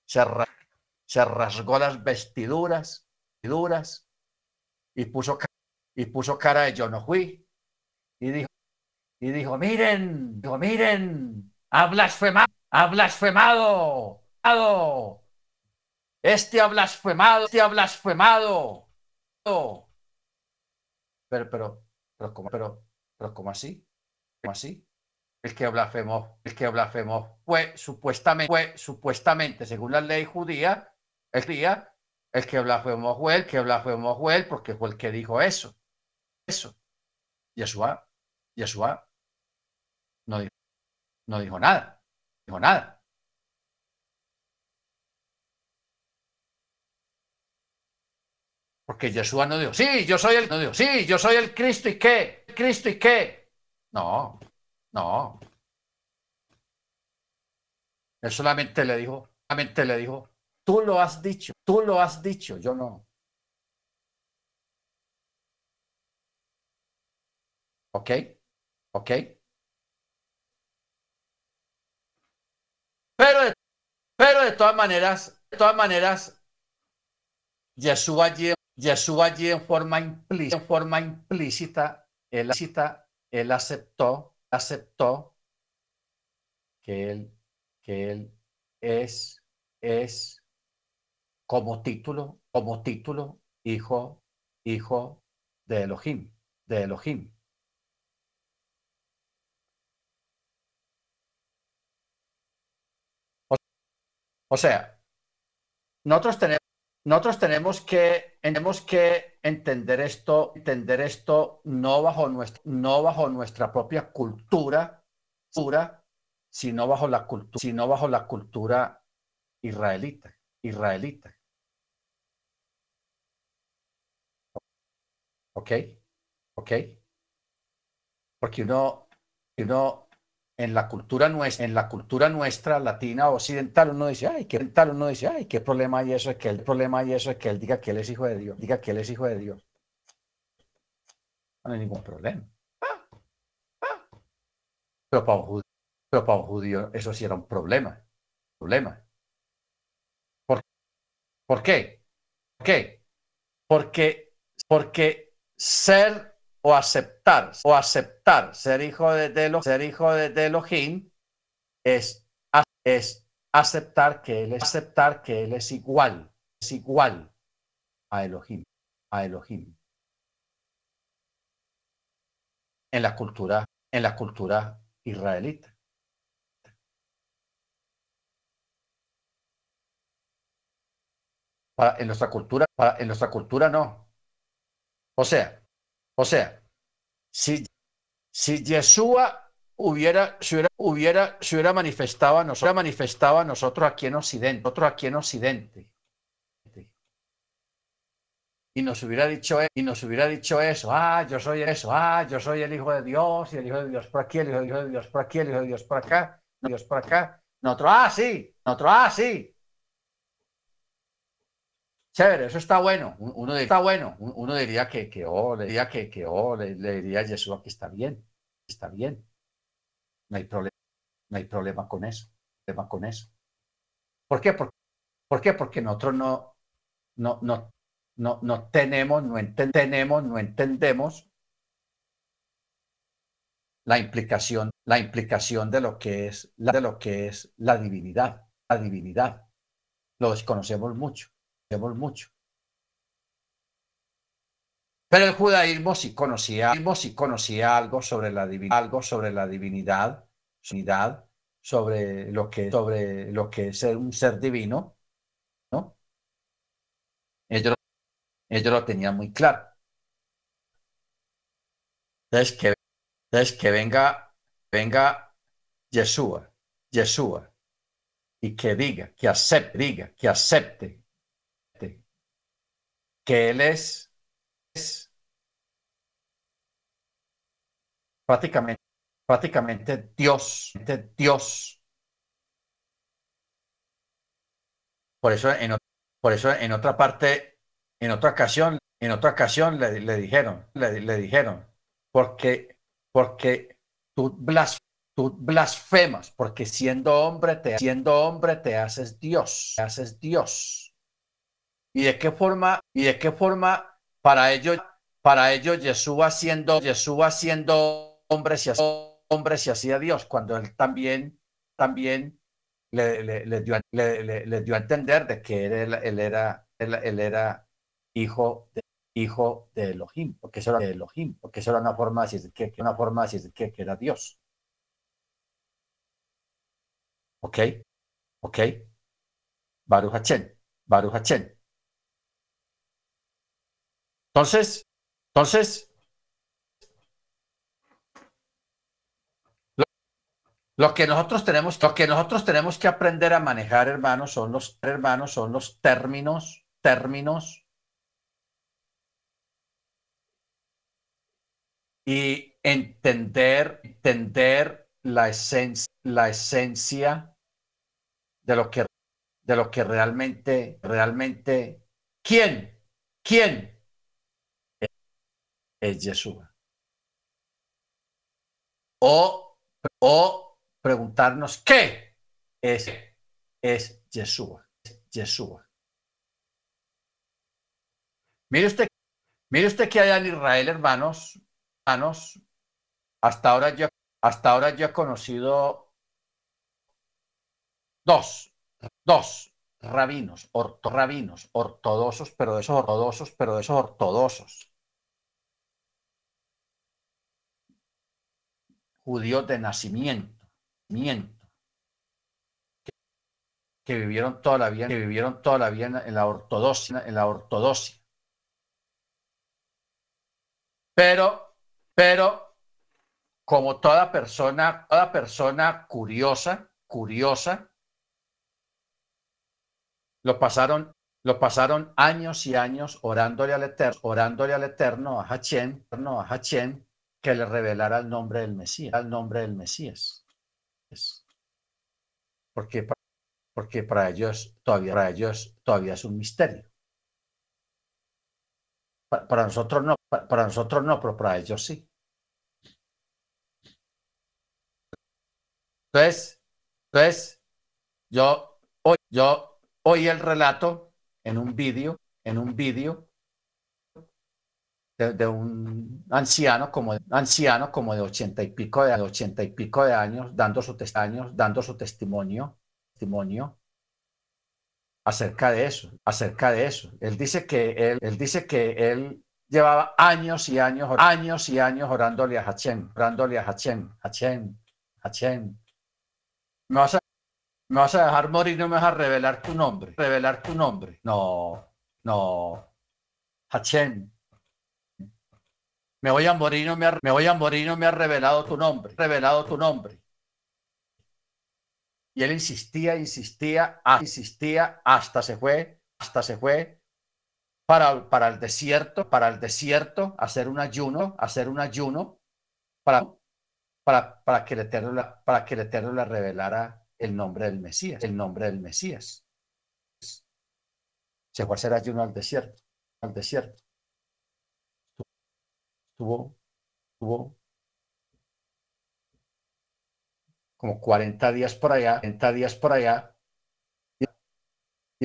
Se, rasgó las vestiduras, vestiduras y puso, y puso cara de yo no fui. Y dijo, y dijo, miren, dijo, miren, ha blasfemado, ha blasfemado, este ha blasfemado, este ha blasfemado. Pero, pero, pero, ¿cómo, pero, pero, ¿cómo así? ¿Cómo así? El que blasfemó, el que blasfemó fue supuestamente, fue supuestamente, según la ley judía, el día, el que blasfemó fue el que blasfemó fue él, porque fue el que dijo eso. Eso. Yeshua, Yeshua no dijo, no dijo nada. Dijo nada. Porque Yeshua no dijo, sí, yo soy el, no dijo, sí, yo soy el Cristo y qué, Cristo y qué. No, no. Él solamente le dijo, solamente le dijo, tú lo has dicho, tú lo has dicho, yo no. ¿Ok? ¿Ok? Pero de, pero de todas maneras, de todas maneras, Yeshua allí, allí en forma implícita, en forma implícita, él, él aceptó, aceptó que él, que él es, es como título, como título, hijo, hijo de Elohim, de Elohim. O sea, nosotros tenemos, nosotros tenemos que, tenemos que entender esto, entender esto no bajo nuestra, no bajo nuestra propia cultura, sino bajo la cultura, sino bajo la cultura israelita, israelita. ¿Ok? ¿Ok? Porque uno, uno en la cultura nuestra, en la cultura nuestra latina occidental, uno dice, ay, qué tal, uno dice, ay, qué problema hay eso, es que el problema hay eso, es que él diga que él es hijo de Dios, diga que él es hijo de Dios. No hay ningún problema. Pero para judío, pero para un judío eso sí era un problema. Problema. ¿Por, ¿Por qué? ¿Por qué? Porque, porque ser o aceptar o aceptar ser hijo de, de ser hijo de, de Elohim es, es aceptar que él es aceptar que él es igual es igual a Elohim a Elohim. En la cultura en la cultura israelita. En nuestra cultura en nuestra cultura no. O sea o sea, si, si Yeshua hubiera, se hubiera, hubiera, se hubiera manifestado a nosotros, manifestado a nosotros aquí en Occidente, nosotros aquí en Occidente, y nos hubiera dicho y nos hubiera dicho eso, ah, yo soy eso, ah, yo soy el hijo de Dios, y el hijo de Dios por aquí, el hijo de Dios por aquí, el hijo de Dios por acá, Dios por acá, nosotros, ah, sí, nosotros, ah, sí, Chévere, eso está bueno. Uno diría, está bueno. Uno diría que, que oh, le diría que, que oh, le, diría a Jesús que está bien, está bien. No hay problema, no hay problema con eso, problema con eso. ¿Por qué? ¿Por, ¿por qué? Porque nosotros no, no, no, no, no tenemos, no entendemos, no entendemos la implicación, la implicación de lo que es, la, de lo que es la divinidad, la divinidad. Lo desconocemos mucho mucho. Pero el judaísmo sí conocía, conocía algo sobre la divinidad, algo sobre la divinidad, sobre lo que, sobre lo que es un ser divino, ¿no? Ellos, ellos lo tenían muy claro. Entonces que, entonces que venga, venga Yeshua, Yeshua, y que diga, que acepte, diga, que acepte que él es, prácticamente, prácticamente Dios, Dios. Por eso en, por eso en otra parte, en otra ocasión, en otra ocasión le, dijeron, le, le, dijeron, porque, porque tú, tú blasfemas, porque siendo hombre, te, siendo hombre te haces Dios, haces Dios. ¿Y de qué forma, y de qué forma para ellos, para ellos Jesús siendo, Jesús siendo hombre se, hombre se hacía Dios, cuando él también, también le, dio, le, dio, a entender de que él, él era, él, era hijo de, hijo de Elohim, porque eso era de Elohim, porque eso era una forma de decir que, una forma de decir que, que era Dios. ¿Ok? ¿Ok? Baruch Hachem, Baruch Hachem. Entonces, entonces, lo, que nosotros tenemos, lo que nosotros tenemos que aprender a manejar, hermanos, son los hermanos, son los términos, términos y entender, entender la esencia, la esencia de lo que, de lo que realmente, realmente, ¿quién? ¿Quién? Es Yeshua. O, o preguntarnos qué es, es Yeshua. Yeshua. Mire usted, mire usted que hay en Israel, hermanos, hermanos, hasta ahora yo, hasta ahora yo he conocido dos, dos rabinos, rabinos ortodoxos, pero de esos ortodoxos, pero de esos ortodoxos judíos de nacimiento, que, vivieron toda la vida, que vivieron toda la vida en la ortodoxia, en la ortodoxia. Pero, pero, como toda persona, toda persona curiosa, curiosa, lo pasaron, lo pasaron años y años orándole al Eterno, orándole al Eterno, a Hachem, a Hachem, que le revelara el nombre del Mesías, el nombre del Mesías. Porque, porque para ellos todavía, para ellos todavía es un misterio. Para, nosotros no, para, nosotros no, pero para ellos sí. Entonces, entonces yo, hoy, yo oí el relato en un vídeo, en un vídeo de, un anciano como, anciano como de ochenta y pico de ochenta y pico de años, dando su, años, dando su testimonio, testimonio acerca de eso, acerca de eso. Él dice que él, él dice que él llevaba años y años, años y años orándole a Hachem, orándole a Hachem, Hachem, Hachem. Me vas a, me vas a dejar morir, no me vas a revelar tu nombre, revelar tu nombre. No, no. Hachem, me voy a morir, no me, ha, me voy a morir, no me ha revelado tu nombre, revelado tu nombre. Y él insistía, insistía, insistía, hasta se fue, hasta se fue para, para el desierto, para el desierto, hacer un ayuno, hacer un ayuno, para, para, para, que el Eterno, para que el Eterno le revelara el nombre del Mesías, el nombre del Mesías. Se fue a hacer ayuno al desierto, al desierto tuvo, tuvo como 40 días por allá, 40 días por allá, y,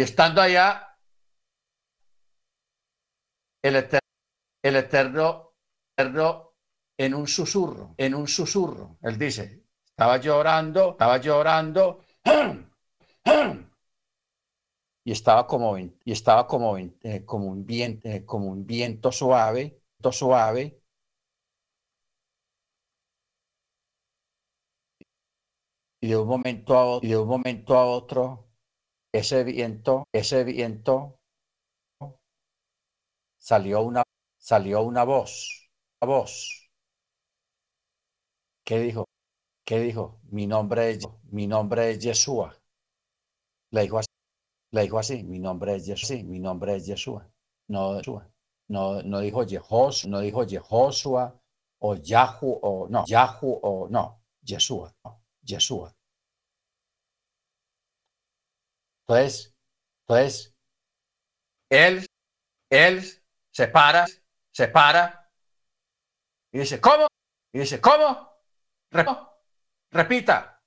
estando allá, el eterno, el eterno, eterno en un susurro, en un susurro, él dice, estaba llorando, estaba llorando, y estaba como, y estaba como, eh, como, un viento, eh, como un viento suave, suave, y de un momento a otro, y de un momento a otro ese viento, ese viento salió una salió una voz, una voz. ¿Qué dijo? ¿Qué dijo? Mi nombre es mi nombre es Yeshua. Le dijo así, le dijo así, mi nombre es Yeshua, mi nombre es Yeshua. No, no, no dijo Yehos, no dijo Jehoshua, o Yahoo, o no, Yahoo, o no, Yeshua, no, Yeshua. Entonces, entonces, él, él se para, se para y dice, ¿cómo? Y dice, ¿cómo? Repita.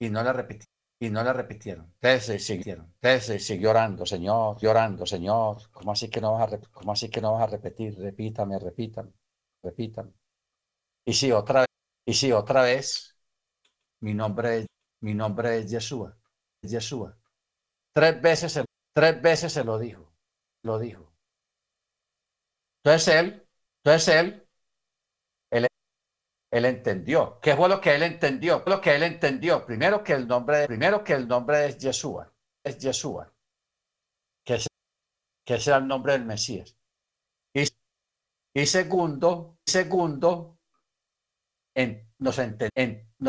Y no la repitió y no la repitieron. Entonces se siguieron. Entonces se siguió orando, Señor, llorando, Señor. ¿Cómo así que no vas a, cómo así que no vas a repetir? Repítame, repítame, repítame. Y sí, otra vez, y sí, otra vez, mi nombre, mi nombre es Yeshua, Yeshua. Tres veces, tres veces se lo dijo, lo dijo. Entonces él, entonces él él entendió. ¿Qué fue lo que él entendió? Lo que él entendió, primero que el nombre, primero que el nombre es Yeshua, es Yeshua, que es, que es el nombre del Mesías. Y, y segundo, segundo, nos,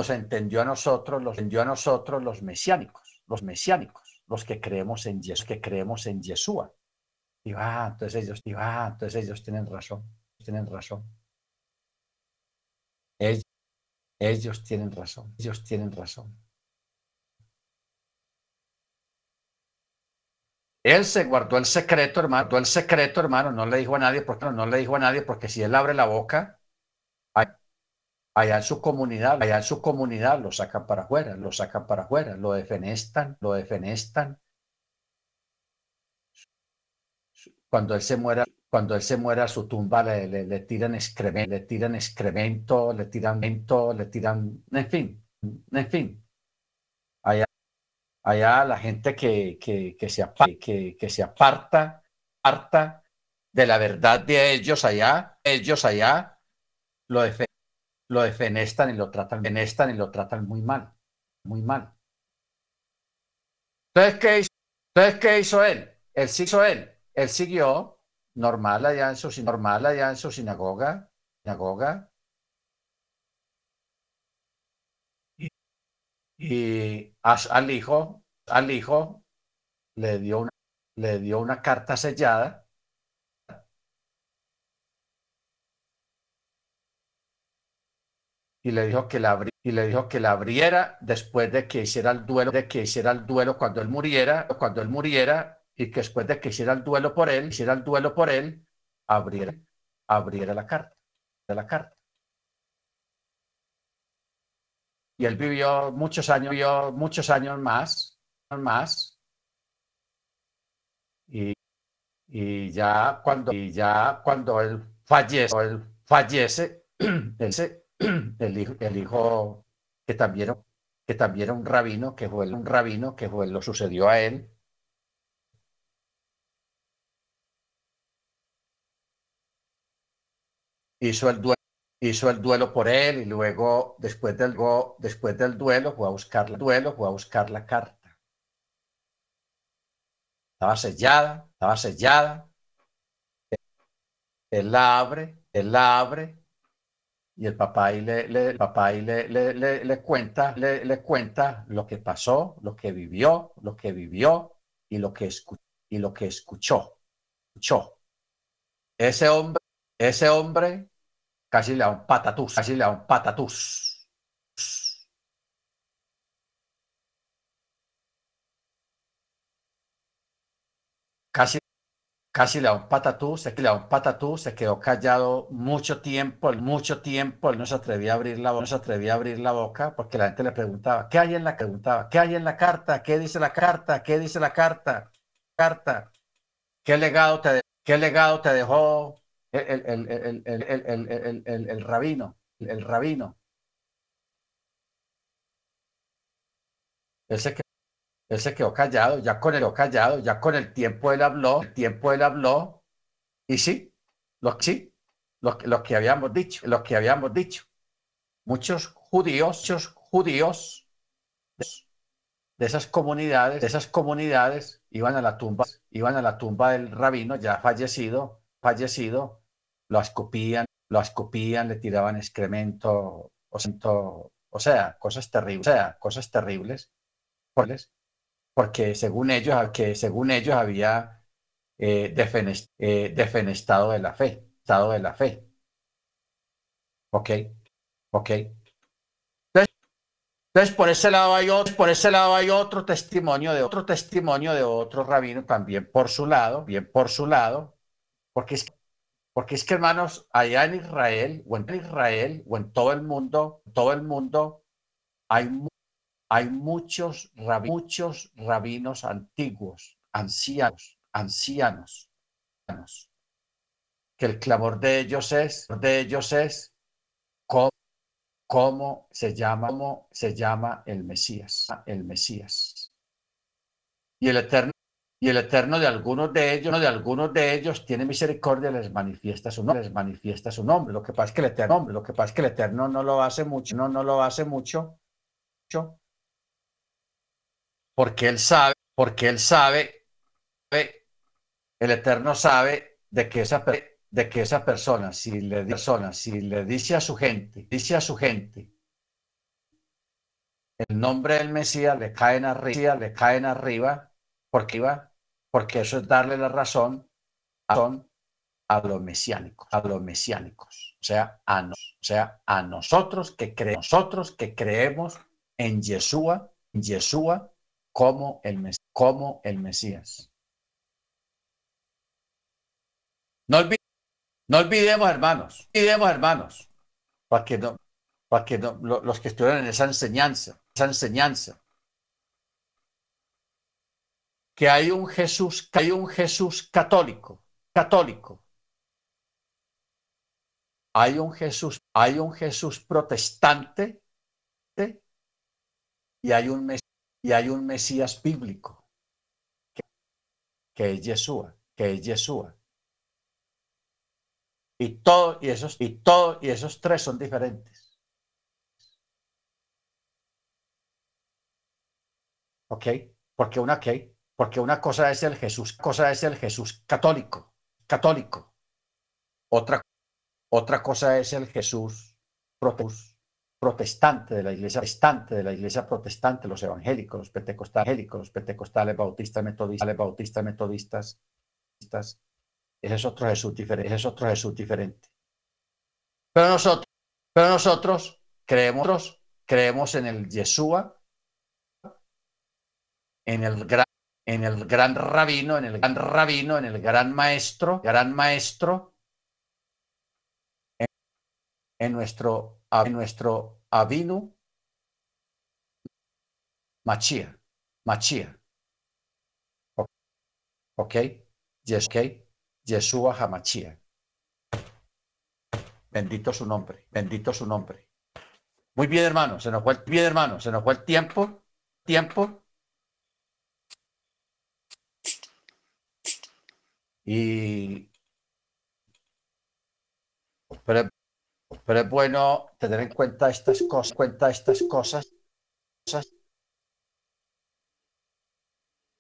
entendió a nosotros, los entendió a nosotros los mesiánicos, los mesiánicos, los que creemos en Yeshua, que creemos en Yeshua. Y va, entonces ellos, y va, entonces ellos tienen razón, tienen razón. Ellos, tienen razón, ellos tienen razón. Él se guardó el secreto, hermano, el secreto, hermano, no le dijo a nadie, porque no, le dijo a nadie, porque si él abre la boca, allá en su comunidad, allá en su comunidad lo sacan para afuera, lo sacan para afuera, lo defenestan, lo defenestan. Cuando él se muera, cuando él se muera, a su tumba le, le, tiran excremento, le tiran excremento, le tiran mento, le tiran, en fin, en fin. Allá, allá la gente que, que, que se, aparta, que, que, se aparta, aparta de la verdad de ellos allá, ellos allá lo, lo defenestan y lo tratan, defenestan y lo tratan muy mal, muy mal. Entonces, ¿qué hizo? Entonces, ¿qué hizo él? Él hizo él. Él siguió normal allá en su, normal allá en su sinagoga, sinagoga. Y, al hijo, al hijo le dio una, le dio una carta sellada y le dijo que la y le dijo que la abriera después de que hiciera el duelo, de que hiciera el duelo cuando él muriera, cuando él muriera, y que después de que hiciera el duelo por él, hiciera el duelo por él, abriera, abriera la carta, de la carta. Y él vivió muchos años, vivió muchos años más, más. Y, y ya cuando, y ya cuando él fallece, él fallece, [CLEARS THROAT] [CLEARS THROAT] el, hijo, el hijo que también, que también era un rabino, que fue un rabino, que fue, lo sucedió a él, hizo el duelo, hizo el duelo por él y luego después del, después del duelo fue a buscar el duelo, fue a buscar la carta. Estaba sellada, estaba sellada. Él la abre, él la abre y el papá y le, papá le, le, cuenta, le, cuenta lo que pasó, lo que vivió, lo que vivió y lo que. Y lo que escuchó. escuchó. Ese hombre, ese hombre Casi le da un patatús, casi le da un patatús. Casi, casi le da un patatús, se le da un patatús, se quedó callado mucho tiempo, mucho tiempo, él no se atrevía a abrir la boca, no se atrevía a abrir la boca, porque la gente le preguntaba, ¿qué hay en la? ¿Qué hay en la carta? ¿Qué dice la carta? ¿Qué dice la carta? Carta. ¿Qué legado te, dejó el, el, rabino, el rabino. Él se, quedó, él se quedó callado, ya con el callado, ya con el tiempo él habló, el tiempo él habló, y sí, lo, sí, lo, lo que habíamos dicho, lo que habíamos dicho. Muchos judíos, muchos judíos de esas comunidades, de esas comunidades iban a la tumba, iban a la tumba del rabino ya fallecido, fallecido, lo escupían, lo escupían, le tiraban excremento, o, o sea, cosas terribles, o sea, cosas terribles, porque según ellos, que según ellos había eh, eh, defenestado de la fe, estado de la fe. Ok, ok. Entonces, por ese lado hay otro, por ese lado hay otro testimonio de otro testimonio de otro rabino también por su lado, bien por su lado, porque es, porque es que hermanos, allá en Israel o en Israel o en todo el mundo, todo el mundo hay, hay muchos, muchos rabinos antiguos, ancianos, ancianos, que el clamor de ellos es, de ellos es, ¿cómo cómo se llama, cómo se llama el Mesías, el Mesías. Y el eterno y el eterno de algunos de ellos, de algunos de ellos tiene misericordia, les manifiesta su nombre, les manifiesta su nombre. Lo que pasa es que el eterno, lo que pasa es que el eterno no lo hace mucho, no, no lo hace mucho, mucho porque él sabe, porque él sabe, el eterno sabe de que esa de que esa persona, si le, persona, si le dice a su gente, dice a su gente, el nombre del Mesías le caen arriba, le caen arriba, porque iba, porque eso es darle la razón, a los mesiánicos, a los mesiánicos, o sea, a, o sea, a nosotros que creemos, nosotros que creemos en Yeshua, Yeshua como el, como el Mesías. No olviden no olvidemos, hermanos, olvidemos, hermanos, para que, no, para que no, los que estuvieron en esa enseñanza, esa enseñanza, que hay un Jesús, que hay un Jesús católico, católico. Hay un Jesús, hay un Jesús protestante y hay un, y hay un Mesías bíblico, que, es Yeshua, que es Yeshua. Y todo, y esos, y todo, y esos tres son diferentes. ¿Ok? Porque una ¿qué? Porque una cosa es el Jesús, cosa es el Jesús católico, católico. Otra, otra cosa es el Jesús protestante de la iglesia protestante de la iglesia protestante, los evangélicos, los pentecostales, los pentecostales, bautistas, metodistas, bautistas, metodistas, ese es otro Jesús diferente. es otro Jesús diferente. Pero nosotros, pero nosotros creemos, creemos en el Yeshua, en el gran, en el gran rabino, en el gran rabino, en el gran maestro, gran maestro, en, nuestro, en nuestro Avinu, Machía, Machía. ¿Ok? Yes, ok. Yeshua Hamachia. Bendito su nombre, bendito su nombre. Muy bien, hermano, se nos fue bien, hermano, se nos fue el tiempo, tiempo. Y pero, pero es bueno tener en cuenta estas cosas, cuenta estas cosas.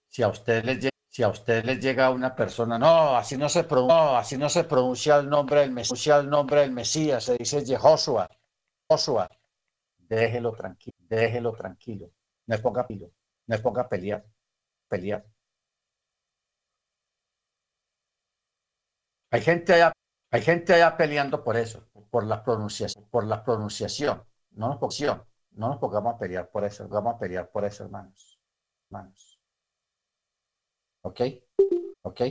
Si a ustedes les si a usted les llega una persona, no, así no se pronuncia, así no se pronuncia el nombre del Mesías, el nombre del Mesías, se dice Jehoshua, Joshua, déjelo tranquilo, déjelo tranquilo, no ponga pilo, no ponga a pelear, pelear. Hay gente allá, hay gente allá peleando por eso, por la pronunciación, por la pronunciación, no nos, no nos pongamos a pelear por eso, vamos a pelear por eso, hermanos, hermanos. ¿Ok? ¿Ok?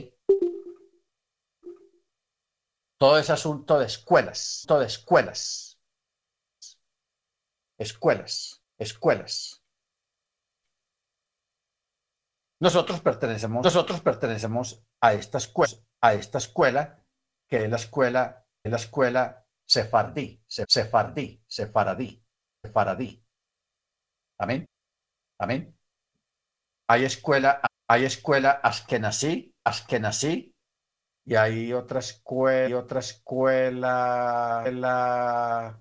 Todo ese asunto de escuelas, todo de escuelas. Escuelas, escuelas. Nosotros pertenecemos, nosotros pertenecemos a esta escuela, a esta escuela que es la escuela, es la escuela sefardí, sefardí, sefaradí, sefaradí. Amén. Amén. Hay escuela, hay escuela Askenazi, Askenazi, y hay otra escuela, y otra escuela, la,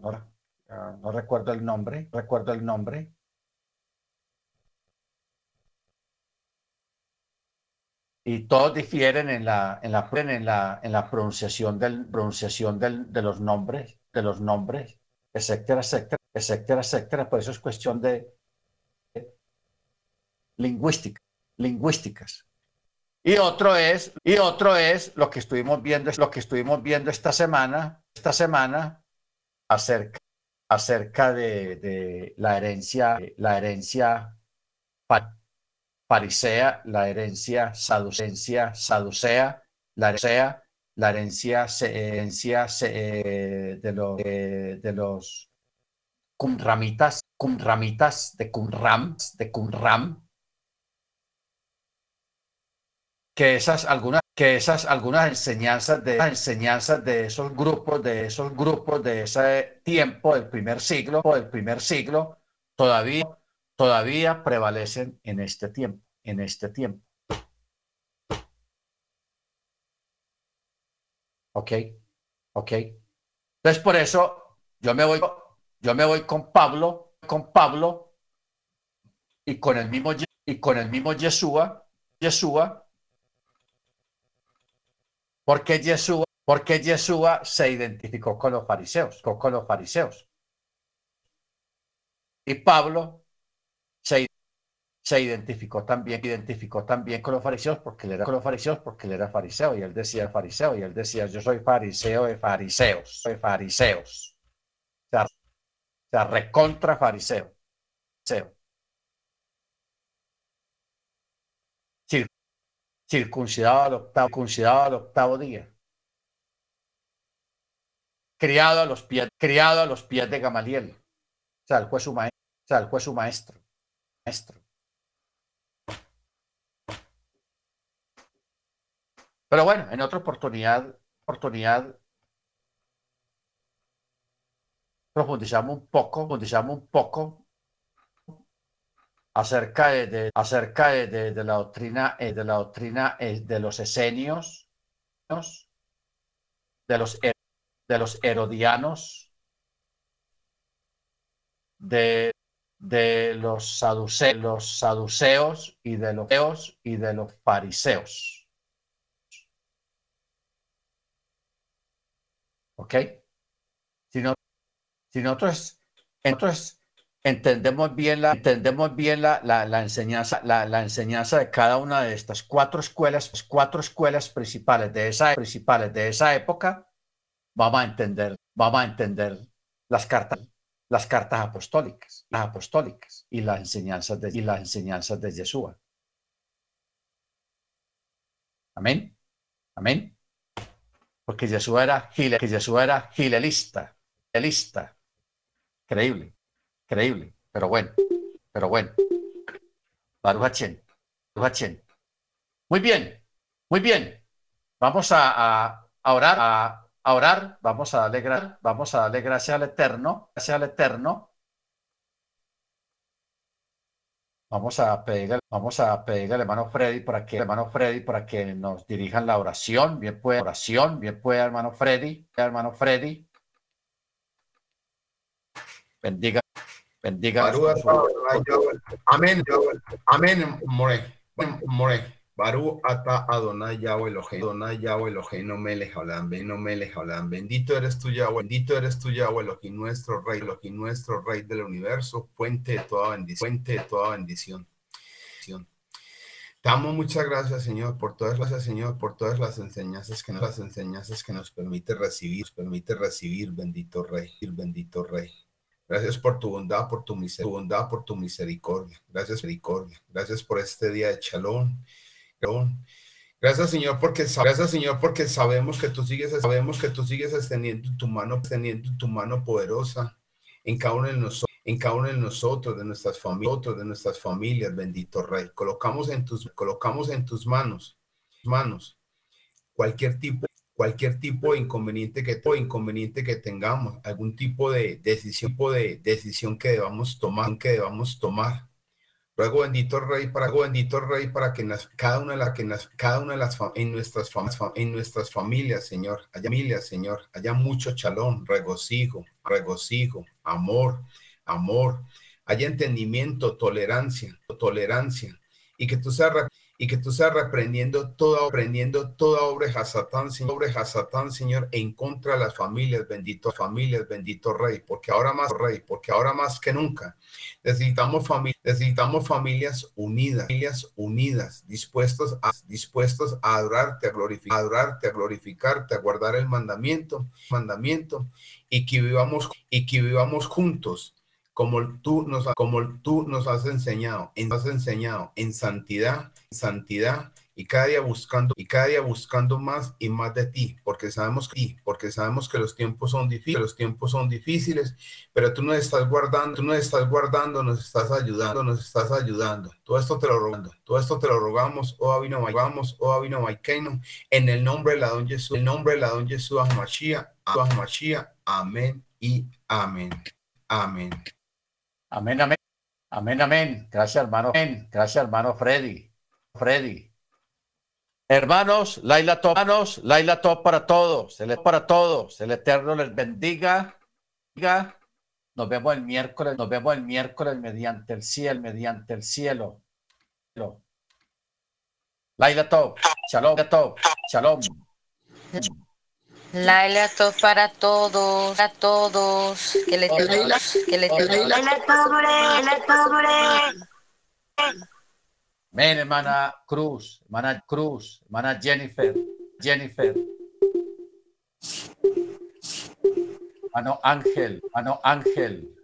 no, recuerdo el nombre, recuerdo el nombre. Y todos difieren en la, en la, en la, en la pronunciación, del, pronunciación del, de los nombres, de los nombres, etcétera, etcétera, etcétera, etcétera. Por eso es cuestión de lingüística lingüísticas. Y otro es, y otro es lo que estuvimos viendo, lo que estuvimos viendo esta semana, esta semana, acerca, acerca de, la herencia, la herencia farisea, la herencia saducea, saducea la herencia, la herencia, herencia eh, de, los, eh, de los cumramitas, cumramitas, de cumram, de cumram, que esas algunas que esas algunas enseñanzas de enseñanzas de esos grupos de esos grupos de ese tiempo del primer siglo del primer siglo todavía todavía prevalecen en este tiempo en este tiempo. Ok ok. Entonces por eso yo me voy yo me voy con Pablo con Pablo y con el mismo y con el mismo Yeshua Yeshua. Porque Yeshua, porque Yeshua se identificó con los fariseos, con los fariseos. Y Pablo se, se identificó también, identificó también con los fariseos porque él era con los fariseos porque él era fariseo y él decía fariseo y él decía yo soy fariseo de fariseos, soy fariseos. O sea, o sea recontra fariseo. circuncidado al octavo, circuncidado al octavo día. Criado a los pies, criado a los pies de Gamaliel. O sea, el fue su maestro. O sea, el fue su maestro. Maestro. Pero bueno, en otra oportunidad, oportunidad profundizamos un poco, profundizamos un poco acerca de, acerca de, la doctrina, de la doctrina eh, eh, de los esenios, de los, de los herodianos, de, de los, saduceos, los saduceos y de los y de los fariseos. ¿Ok? Si, no, si nosotros, entonces entendemos bien la, entendemos bien la, la, enseñanza, la, la, enseñanza de cada una de estas cuatro escuelas, cuatro escuelas principales de esa, principales de esa época, vamos a entender, vamos a entender las cartas, las cartas apostólicas, las apostólicas y las enseñanzas de, y las enseñanzas de Yeshua. Amén. Amén. Porque Yeshua era, que Yeshua era gilelista, gilelista. Increíble. Increíble, pero bueno, pero bueno. Baruch Muy bien, muy bien. Vamos a, orar, a, orar, vamos a darle, vamos a darle al Eterno, gracias al Eterno. Vamos a pedirle, vamos a pedirle al hermano Freddy para que, hermano Freddy, para que nos dirijan la oración. Bien puede oración, bien puede hermano Freddy, hermano Freddy. Bendiga Bendiga. Amén. Amén. More. More. Baru ata Adonai Yahweh Elohim, Adonai Yahweh Elohim, no me le no me le Bendito eres tú Yahweh, bendito eres tú Yahweh Elohim, nuestro Rey, Elohim, nuestro Rey del universo, fuente de toda bendición, fuente de toda bendición. Te muchas gracias Señor por todas las Señor por todas las enseñanzas que nos las enseñanzas que nos permite recibir, nos permite recibir, bendito Rey, bendito Rey. Gracias por tu bondad, por tu, bondad, por tu misericordia. Gracias, misericordia. Gracias por este día de chalón. Gracias, Señor, porque sabemos que tú sigues, sabemos que tú sigues extendiendo tu mano, extendiendo tu mano poderosa en cada uno de nosotros, en cada uno de nosotros, de nuestras familias, de nuestras familias, bendito Rey. Colocamos en tus, colocamos en tus manos, manos, cualquier tipo cualquier tipo de inconveniente que, inconveniente que tengamos, algún tipo de decisión, de decisión que debamos tomar, que debamos tomar. Ruego bendito Rey para bendito Rey para que cada una de las que cada una de las en nuestras en nuestras familias, Señor, haya familias, Señor, haya mucho chalón, regocijo, regocijo, amor, amor, haya entendimiento, tolerancia, tolerancia. Y que tú seas y que tú seas reprendiendo toda, reprendiendo toda obra de Satán, Señor, Señor, en contra de las familias, bendito familias, bendito Rey, porque ahora más, Rey, porque ahora más que nunca necesitamos familias, necesitamos familias unidas, familias unidas, dispuestos a, dispuestos a adorarte, a glorificar, a adorarte, a glorificarte, a guardar el mandamiento, mandamiento, y que vivamos, y que vivamos juntos como tú nos, como tú nos has enseñado, en, has enseñado en santidad, santidad y cada día buscando y cada día buscando más y más de ti, porque sabemos que porque sabemos que los tiempos son difíciles, los tiempos son difíciles, pero tú nos estás guardando, tú nos estás guardando, nos estás ayudando, nos estás ayudando. Todo esto te lo rogando, todo esto te lo rogamos, oh Abino vamos, oh Abino en el nombre de la don Jesús, en el nombre de la don Jesús Mashiach, amén y amén. Amén. Amén, amén. Amén, amén. Gracias, hermano. Amén. Gracias, hermano Freddy. Freddy. Hermanos, Laila Top, hermanos, Laila Top para todos, el para todos, el Eterno les bendiga. Nos vemos el miércoles, nos vemos el miércoles mediante el cielo, mediante el cielo. Laila Top, Shalom, Top, Shalom. Laila Top para todos, para todos. Que le Laila, que le Laila Men, hermana Cruz, hermana Cruz, hermana Jennifer, Jennifer. Hermano Ángel, hermano Ángel.